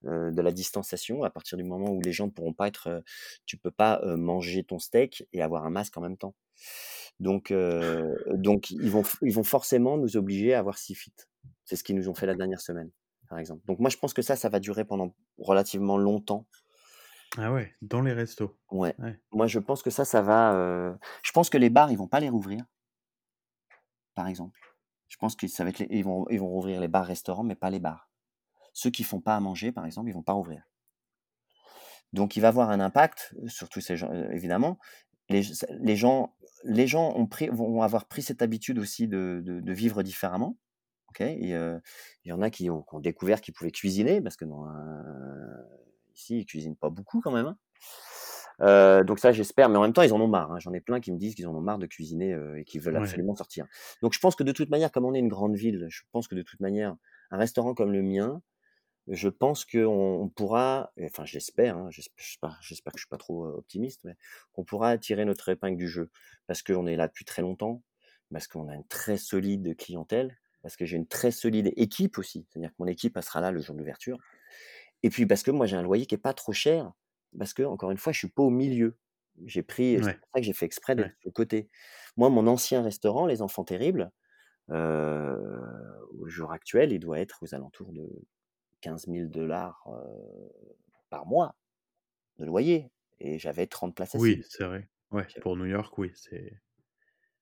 la distanciation à partir du moment où les gens ne pourront pas être. tu peux pas manger ton steak et avoir un masque en même temps. Donc, donc ils, vont, ils vont forcément nous obliger à avoir six feet. C'est ce qu'ils nous ont fait la dernière semaine, par exemple. Donc, moi, je pense que ça, ça va durer pendant relativement longtemps. Ah ouais, dans les restos. Ouais. Ouais. Moi, je pense que ça, ça va. euh, Je pense que les bars, ils vont pas les rouvrir, par exemple. Je pense que ça va être les- ils vont, ils vont rouvrir les bars-restaurants, mais pas les bars. Ceux qui font pas à manger, par exemple, ils vont pas rouvrir. Donc, il va avoir un impact sur tous ces gens, euh, évidemment. Les, les gens, les gens ont pris, vont avoir pris cette habitude aussi de, de, de vivre différemment. Ok euh, il y en a qui ont, qui ont découvert qu'ils pouvaient cuisiner, parce que ici, ils cuisinent pas beaucoup quand même. hein. Euh, donc ça, j'espère. Mais en même temps, ils en ont marre. hein. J'en ai plein qui me disent qu'ils en ont marre de cuisiner euh, et qu'ils veulent Ouais. absolument sortir. Donc je pense que de toute manière, comme on est une grande ville, je pense que de toute manière, un restaurant comme le mien, je pense qu'on on pourra, enfin j'espère, hein, j'espère, j'espère- j'espère que je suis pas trop euh, optimiste, mais qu'on pourra tirer notre épingle du jeu parce qu'on est là depuis très longtemps, parce qu'on a une très solide clientèle, parce que j'ai une très solide équipe aussi, c'est-à-dire que mon équipe elle sera là le jour d'ouverture, et puis parce que moi j'ai un loyer qui est pas trop cher, parce que encore une fois je suis pas au milieu. J'ai pris, c'est pour ça que j'ai fait exprès d'être Ouais. de côté. Moi, mon ancien restaurant, Les Enfants Terribles, euh, au jour actuel, il doit être aux alentours de 15 000 dollars par mois de loyer. Et j'avais 30 places assises. Oui, c'est vrai. Ouais, pour New York, oui, c'est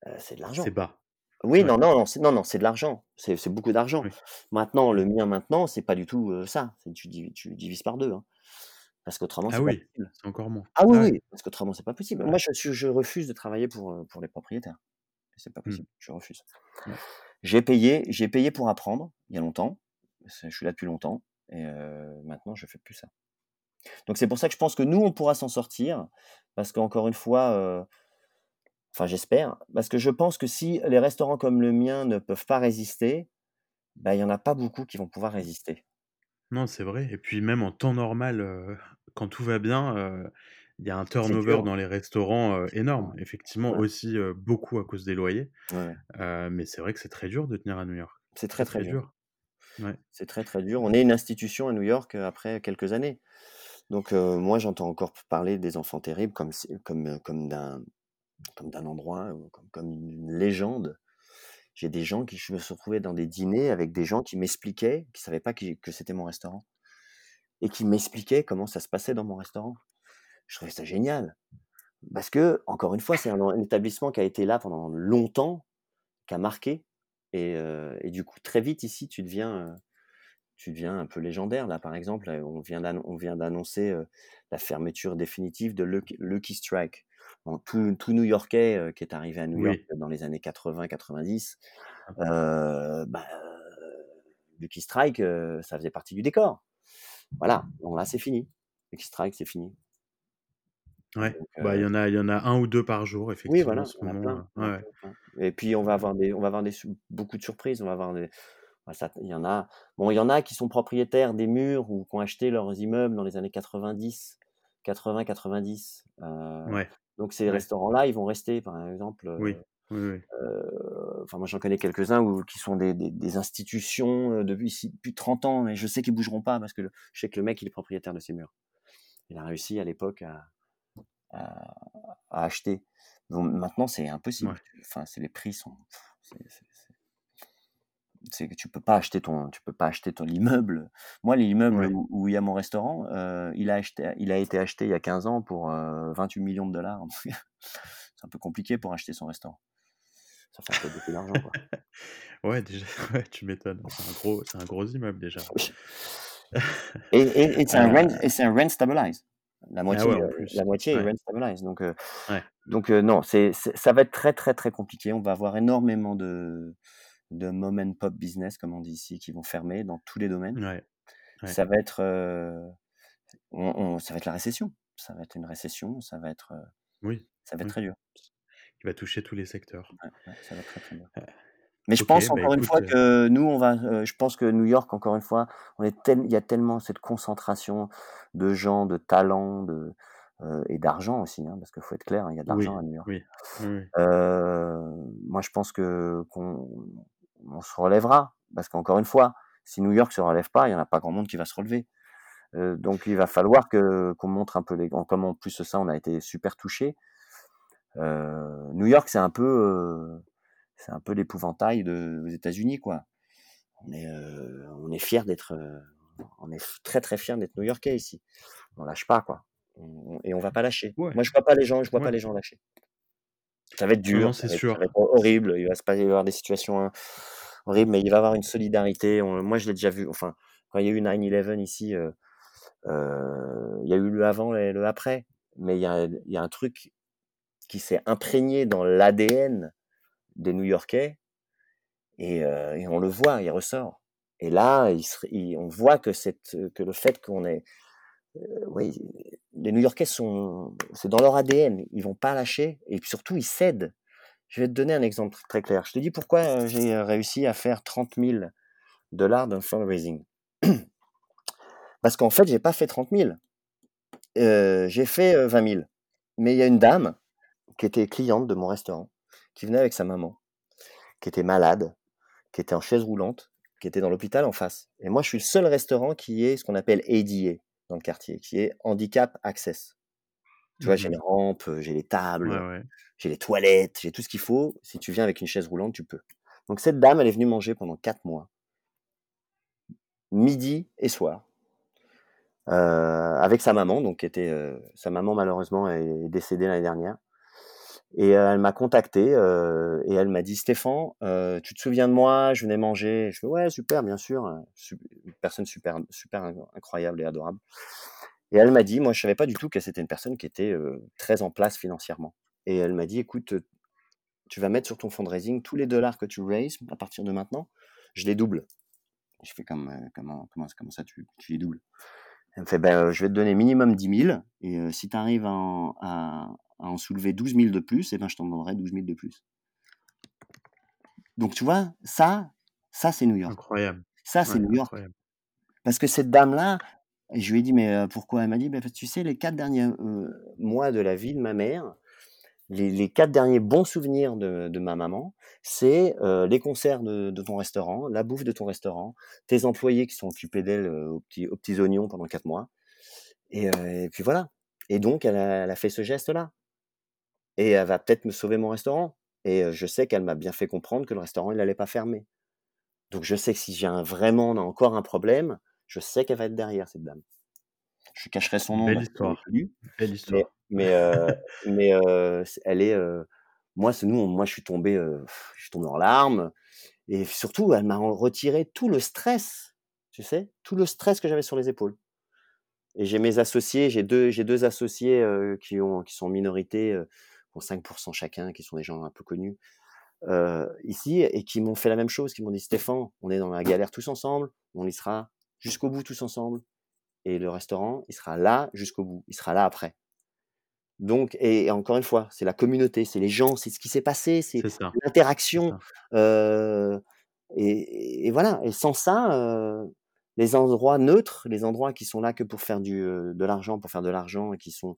Euh, c'est de l'argent. c'est bas. Oui, Ouais. non, non, non, c'est, non, non, c'est de l'argent. C'est, c'est beaucoup d'argent. Oui. Maintenant, le mien, maintenant, c'est pas du tout ça. C'est, tu, div- tu divises par deux. hein. Parce qu'autrement, Ah c'est pas oui, possible. c'est encore moins. Ah oui, Ah oui, parce qu'autrement, c'est pas possible. Ouais. Moi, je, suis- je refuse de travailler pour, pour les propriétaires. C'est pas Hmm. possible. Je refuse. Ouais. J'ai payé, j'ai payé pour apprendre il y a longtemps. C'est- Je suis là depuis longtemps. Et maintenant, je fais plus ça. Donc, c'est pour ça que je pense que nous, on pourra s'en sortir. Parce qu'encore une fois, enfin, j'espère. Parce que je pense que si les restaurants comme le mien ne peuvent pas résister, ben, il y en a pas beaucoup qui vont pouvoir résister. Non, c'est vrai. Et puis même en temps normal, euh, quand tout va bien, euh, il y a un turnover dans les restaurants euh, énorme. Effectivement, Ouais. aussi beaucoup à cause des loyers. Ouais, mais c'est vrai que c'est très dur de tenir à New York. C'est très, Très dur. dur. Ouais. C'est très très dur. On est une institution à New York après quelques années. Donc moi j'entends encore parler des enfants terribles comme comme comme d'un comme d'un endroit euh, comme, comme une légende. J'ai des gens qui je me suis retrouvé dans des dîners avec des gens qui m'expliquaient, qui savaient pas que c'était mon restaurant et qui m'expliquaient comment ça se passait dans mon restaurant. Je trouvais ça génial parce que encore une fois c'est un, établissement qui a été là pendant longtemps, qui a marqué et, euh, du coup très vite ici tu deviens euh, tu deviens un peu légendaire. Là, par exemple, on vient d'annoncer la fermeture définitive de Lucky, Strike. Tout, New Yorkais qui est arrivé à New York dans les années 80-90, ah. bah, Lucky Strike, ça faisait partie du décor. Voilà, bon là c'est fini. Lucky Strike, c'est fini. Ouais, bah, il y en a il y en a un ou deux par jour effectivement oui, voilà, Et puis on va avoir des on va avoir des beaucoup de surprises, on va avoir des il y en a bon, il y en a qui sont propriétaires des murs ou qui ont acheté leurs immeubles dans les années 90, 80 90 donc ces restaurants-là, ils vont rester par exemple Oui, oui, enfin moi j'en connais quelques-uns qui sont des, des, institutions depuis, depuis 30 ans et je sais qu'ils bougeront pas parce que je sais que le mec il est propriétaire de ces murs. Il a réussi à l'époque à, à, acheter. Donc, maintenant, c'est impossible. Enfin, c'est les prix sont. C'est que tu peux pas acheter ton, tu peux pas acheter ton immeuble. Moi, l'immeuble où, il y a mon restaurant, euh, il a acheté, il a été acheté il y a 15 ans pour 28 euh, millions de dollars. c'est un peu compliqué pour acheter son restaurant. Ça fait un peu beaucoup d'argent, quoi. ouais, déjà, ouais, tu m'étonnes. C'est un gros, c'est un gros immeuble déjà. et, et, et c'est un, euh. un rent stabilized. La ah moitié, euh, la moitié est rent stabilized. Donc, euh, donc euh, non, c'est, ça va être très très très compliqué. On va avoir énormément de, de mom and pop business, comme on dit ici, qui vont fermer dans tous les domaines. Ça va être, on, ça va être la récession. Ça va être une récession. Ça va être, oui, ça va être très dur. Qui va toucher tous les secteurs. ça va être très très dur. Mais je pense bah, encore une fois que nous, on va. je pense que New York, encore une fois, on est il y a tellement cette concentration de gens, de talents, de et d'argent aussi, hein, parce qu'il faut être clair, hein, il y a de l'argent à New York. moi, je pense que qu'on on se relèvera, parce qu'encore une fois, si New York se relève pas, il y en a pas grand monde qui va se relever. donc, il va falloir que qu'on montre un peu les. Comme en plus ça, on a été super touché. New York, c'est un peu c'est un peu l'épouvantail de, aux États-Unis, quoi. On est, euh, on est fier d'être, euh, on est très très fier d'être New-Yorkais ici. On lâche pas, quoi. et on va pas lâcher. Moi, je vois pas les gens, je vois pas les gens lâcher. Ça va être dur, c'est sûr. Ça va être horrible. Il va se passer, y avoir des situations hein, horribles, mais il va y avoir une solidarité. moi, je l'ai déjà vu. Enfin, quand il y a eu 9/11 ici, euh, il y a eu le avant et le après, mais il y a, il y a un truc qui s'est imprégné dans l'ADN des New-Yorkais et, on le voit, il ressort. Et là, il, on voit que, cette, que le fait qu'on est, oui, les New-Yorkais sont, c'est dans leur ADN, ils vont pas lâcher et surtout ils cèdent. Je vais te donner un exemple très clair. Je te dis pourquoi j'ai réussi à faire 30 000 dollars d'un fundraising. Parce qu'en fait, j'ai pas fait 30 000. j'ai fait 20 000. Mais il y a une dame qui était cliente de mon restaurant qui venait avec sa maman, qui était malade, qui était en chaise roulante, qui était dans l'hôpital en face. Et moi, je suis le seul restaurant qui est ce qu'on appelle ADA dans le quartier, qui est Handicap Access. Tu vois, j'ai mmh les rampes, j'ai les tables, j'ai les toilettes, j'ai tout ce qu'il faut. Si tu viens avec une chaise roulante, tu peux. Donc cette dame, elle est venue manger pendant quatre mois, midi et soir, euh, avec sa maman, donc était euh, sa maman malheureusement est décédée l'année dernière. Et elle m'a contacté et elle m'a dit Stéphane, tu te souviens de moi? Je venais manger. Je fais ouais super bien sûr, une personne super super incroyable et adorable. Et elle m'a dit moi je savais pas du tout que c'était une personne qui était très en place financièrement. Et elle m'a dit écoute tu vas mettre sur ton fundraising tous les dollars que tu raises à partir de maintenant, je les double. Je fais comme comment comment comment ça tu, tu les doubles? Elle me fait ben je vais te donner minimum 10 000 et si tu arrives à en soulever 12 000 de plus, et eh ben je t'en donnerai 12 000 de plus. Donc tu vois, ça, ça c'est New York. Incroyable. Ça c'est New York. Parce que cette dame-là, je lui ai dit, mais euh, pourquoi? Elle m'a dit, bah, tu sais, les quatre derniers euh, mois de la vie de ma mère, les, quatre derniers bons souvenirs de, ma maman, c'est euh, les concerts de, ton restaurant, la bouffe de ton restaurant, tes employés qui sont occupés d'elle aux, petits, aux petits oignons pendant quatre mois. Et, puis voilà. Et donc, elle a fait ce geste-là et elle va peut-être me sauver mon restaurant. Et je sais qu'elle m'a bien fait comprendre que le restaurant, il n'allait pas fermer. Donc je sais que si j'ai un, vraiment encore un problème, je sais qu'elle va être derrière, cette dame. Je cacherai son nom. Belle histoire. Belle histoire. Mais, mais, elle est... moi, c'est nous, moi, je suis tombé, je suis tombé en larmes. Et surtout, elle m'a retiré tout le stress. tu sais, tout le stress que j'avais sur les épaules. Et j'ai mes associés, j'ai deux, j'ai deux associés qui, ont, qui sont en minorité, ont 5% chacun, qui sont des gens un peu connus euh, ici, et qui m'ont fait la même chose, qui m'ont dit Stéphane, on est dans la galère tous ensemble, on y sera jusqu'au bout tous ensemble, et le restaurant, il sera là jusqu'au bout, il sera là après. Donc, et, encore une fois, c'est la communauté, c'est les gens, c'est ce qui s'est passé, c'est l'interaction. euh, et, et voilà. Et sans ça, euh, les endroits neutres, les endroits qui sont là que pour faire du, de l'argent, pour faire de l'argent, et qui sont,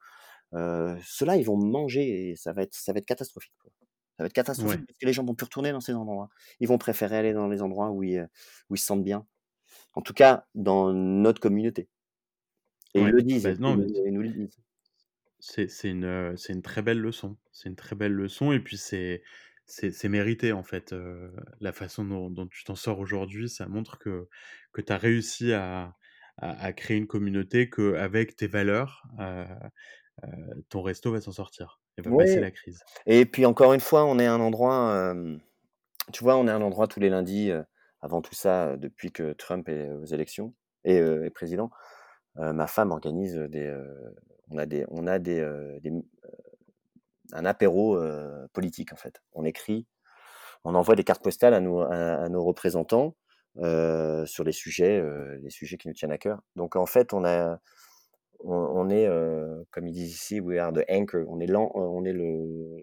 euh, ceux-là, ils vont manger et ça va être, ça va être catastrophique. quoi. Ça va être catastrophique Ouais. parce que les gens vont plus retourner dans ces endroits. Ils vont préférer aller dans les endroits où ils, où ils se sentent bien. En tout cas, dans notre communauté. Et ils le disent, Bah, ils, non, nous- ils nous le disent. c'est une, très belle leçon. C'est une très belle leçon et puis c'est mérité en fait, la façon dont dont tu t'en sors aujourd'hui, ça montre que que tu as réussi à à à créer une communauté, qu'avec tes valeurs, ton resto va s'en sortir et va passer la crise. Et puis encore une fois, on est un endroit, euh, tu vois, on est un endroit tous les lundis, euh, avant tout ça, euh, depuis que Trump est aux élections et euh, est président. euh, ma femme organise des, euh, on a des, on a des, euh, des- un apéro euh, politique en fait. On écrit, on envoie des cartes postales à nos, à, à nos représentants euh, sur les sujets, euh, les sujets qui nous tiennent à cœur. Donc en fait, on a, on, est, euh, comme ils disent ici, we are the anchor. On est lent, on est le,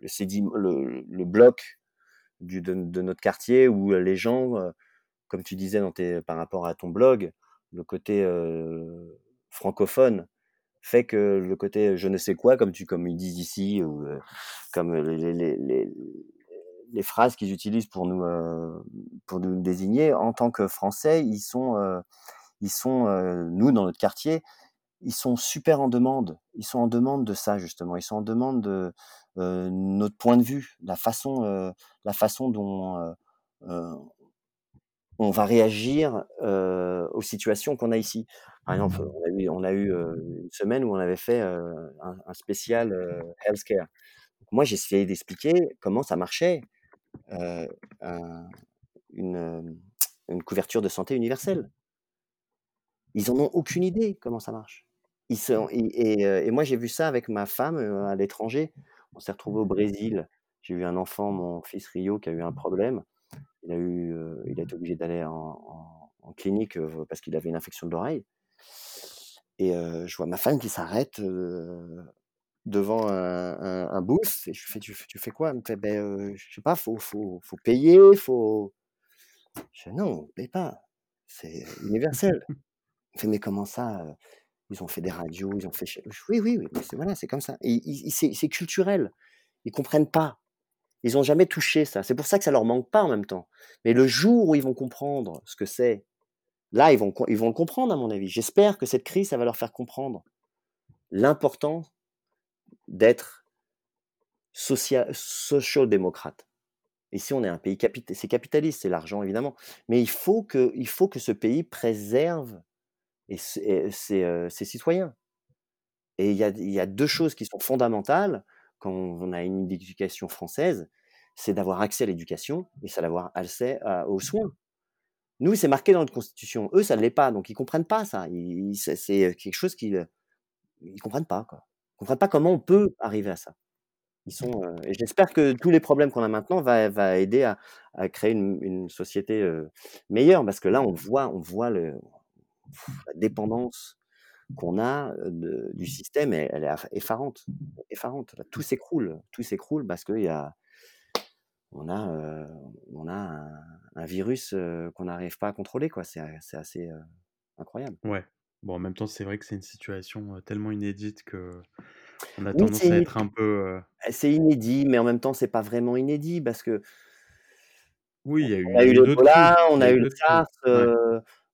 le, le, bloc du, de, notre quartier où les gens, euh, comme tu disais dans par rapport à ton blog, le côté euh, francophone fait que le côté je ne sais quoi, comme tu comme ils disent ici, ou euh, comme les, les, les, les, phrases qu'ils utilisent pour nous euh, pour nous désigner en tant que Français, ils sont euh, ils sont euh, nous dans notre quartier, ils sont super en demande. Ils sont en demande de ça justement. Ils sont en demande de euh, notre point de vue, la façon euh, la façon dont on va réagir aux situations qu'on a ici. Par exemple, on a eu, on a eu une semaine où on avait fait un, un spécial healthcare. Donc, moi, j'ai essayé d'expliquer comment ça marchait, un- une, une couverture de santé universelle. Ils en ont aucune idée comment ça marche. Ils sont, et, et, euh, et moi, j'ai vu ça avec ma femme euh, à l'étranger. On s'est retrouvé au Brésil. J'ai eu un enfant, mon fils Rio, qui a eu un problème. Il a eu, euh, il a été obligé d'aller en, en- en clinique parce qu'il avait une infection de l'oreille. Et euh, je vois ma femme qui s'arrête euh, devant un, un, un booth et je lui fais, tu, fais- tu fais quoi? Elle me fait, ben, je sais pas, faut, faut, faut payer, faut. Je fais, non, on paye pas, c'est universel. Il fait, mais comment ça Ils ont fait des radios, ils ont fait. Oui, oui, oui, c'est voilà, comme ça. Et c'est culturel. Ils comprennent pas. Ils n'ont jamais touché ça. C'est pour ça que ça leur manque pas en même temps. Mais le jour où ils vont comprendre ce que c'est, là, ils vont, ils vont le comprendre, à mon avis. J'espère que cette crise, ça va leur faire comprendre l'importance d'être social, social-démocrate. Ici, on est un pays capitaliste. C'est capitaliste, c'est l'argent, évidemment. Mais il faut que, il faut que ce pays préserve et ses, euh, ses citoyens. Et il y a, il y a deux choses qui sont fondamentales quand on a une éducation française, c'est d'avoir accès à l'éducation et c'est d'avoir accès à- aux soins. Nous, c'est marqué dans notre constitution. Eux, ça ne l'est pas, donc ils comprennent pas ça. C'est c'est quelque chose qu'ils ils comprennent pas. Quoi. Ils comprennent pas comment on peut arriver à ça. Ils sont, euh, et j'espère que tous les problèmes qu'on a maintenant va, va aider à, à créer une, une société euh, meilleure, parce que là, on voit, on voit le, la dépendance qu'on a de- du système, elle, elle est effarante, effarante. Tout s'écroule, tout s'écroule parce qu'il y a, on a, euh, on a un, un virus euh, qu'on n'arrive pas à contrôler, quoi. C'est, assez euh, incroyable. Ouais. Bon, en même temps, c'est vrai que c'est une situation, tellement inédite qu'on a Oui, tendance à être un peu, heu c'est inédit, mais en même temps, c'est pas vraiment inédit parce que oui, il y a eu on a eu a l'Ebola, on a a eu le. SARS.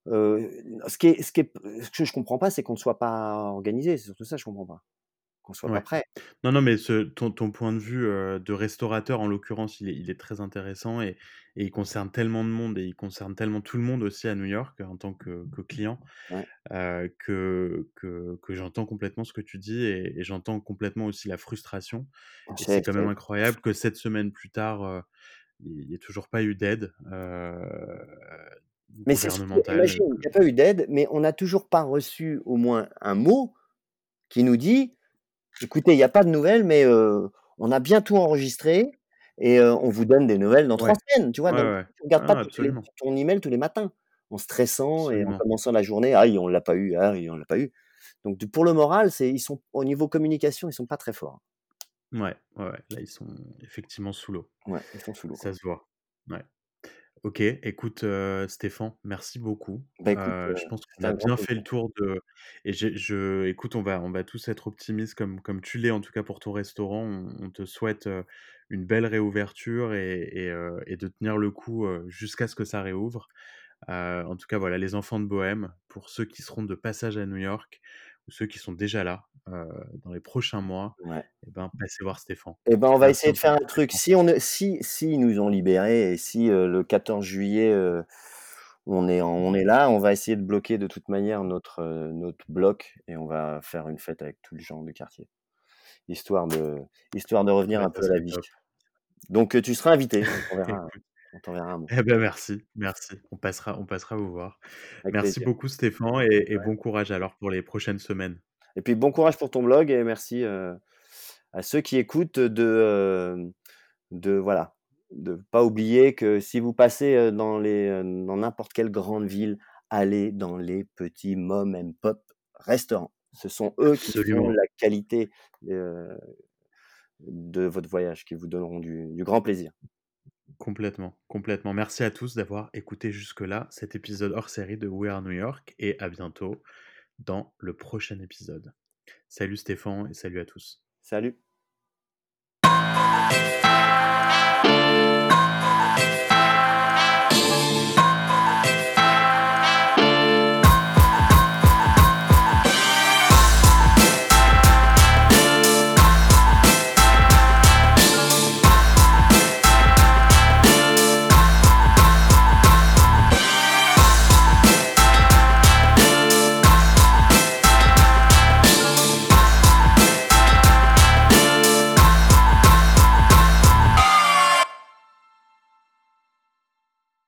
Euh, ce, qui est, ce, qui est, ce que je comprends pas, c'est qu'on ne soit pas organisé. C'est surtout ça, que je comprends pas. Qu'on soit pas prêt. Non, non, mais ce ton ton point de vue, de restaurateur, en l'occurrence, il est il est très intéressant et et il concerne tellement de monde et il concerne tellement tout le monde aussi à New York, en tant que que client, Ouais. que que que j'entends complètement ce que tu dis et et j'entends complètement aussi la frustration et C'est, quand même incroyable que 7 semaines plus tard, il y ait toujours pas eu d'aide, Mais c'est imagine, il que y a pas eu d'aide, mais on n'a toujours pas reçu au moins un mot qui nous dit: «Écoutez, il y a pas de nouvelles, mais on a bien tout enregistré et on vous donne des nouvelles dans 3 Ouais. semaines», tu vois? Ouais, Donc ouais. tu regardes Ah pas ton email tous les matins, en stressant et en commençant la journée: «Aïe, on l'a pas eu, aïe, on l'a pas eu». Donc pour le moral, ils sont au niveau communication, ils sont pas très forts. Ouais, ouais, ouais, là, ils sont effectivement sous l'eau. Ouais, ils sont sous l'eau, Ça quoi. se voit. Ouais. OK, écoute, heu, Stéphane, merci beaucoup. Bah, écoute, heu, je pense qu'on c'était a un grand bien fait le tour de et j'ai je écoute, on va on va tous être optimistes comme comme tu l'es, en tout cas, pour ton restaurant. On on te souhaite, une belle réouverture et et heu et de tenir le coup, jusqu'à ce que ça réouvre. En tout cas, voilà, les enfants de Bohème, pour ceux qui seront de passage à New York ou ceux qui sont déjà là, heu, dans les prochains mois Ouais. et ben, passez voir Stéphane. Et ben, on va essayer de faire un truc. Si on ne si s'ils nous ont libérés et si, heu, le 14 juillet, heu, on est on est là, on va essayer de bloquer de toute manière notre, notre bloc et on va faire une fête avec tous les gens du quartier. Histoire de histoire de revenir un peu à la vie. top. Donc tu seras invité, on on t'enverra un mot. et bah, merci, merci. On passera on passera vous voir. Avec Merci plaisir. beaucoup Stéphane et et Ouais. bon courage alors pour les prochaines semaines. Et puis bon courage pour ton blog et merci, heu, à ceux qui écoutent de, hem, de voilà, de pas oublier que si vous passez, heu, dans les, dans n'importe quelle grande ville, allez dans les petits mom and pop restaurants. Ce sont eux qui font la qualité, de votre voyage, qui vous donneront du du grand plaisir. Complètement, complètement. Merci à tous d'avoir écouté jusque-là cet épisode hors série de We Are New York et à bientôt dans le prochain épisode. Salut Stéphane et salut à tous. Salut.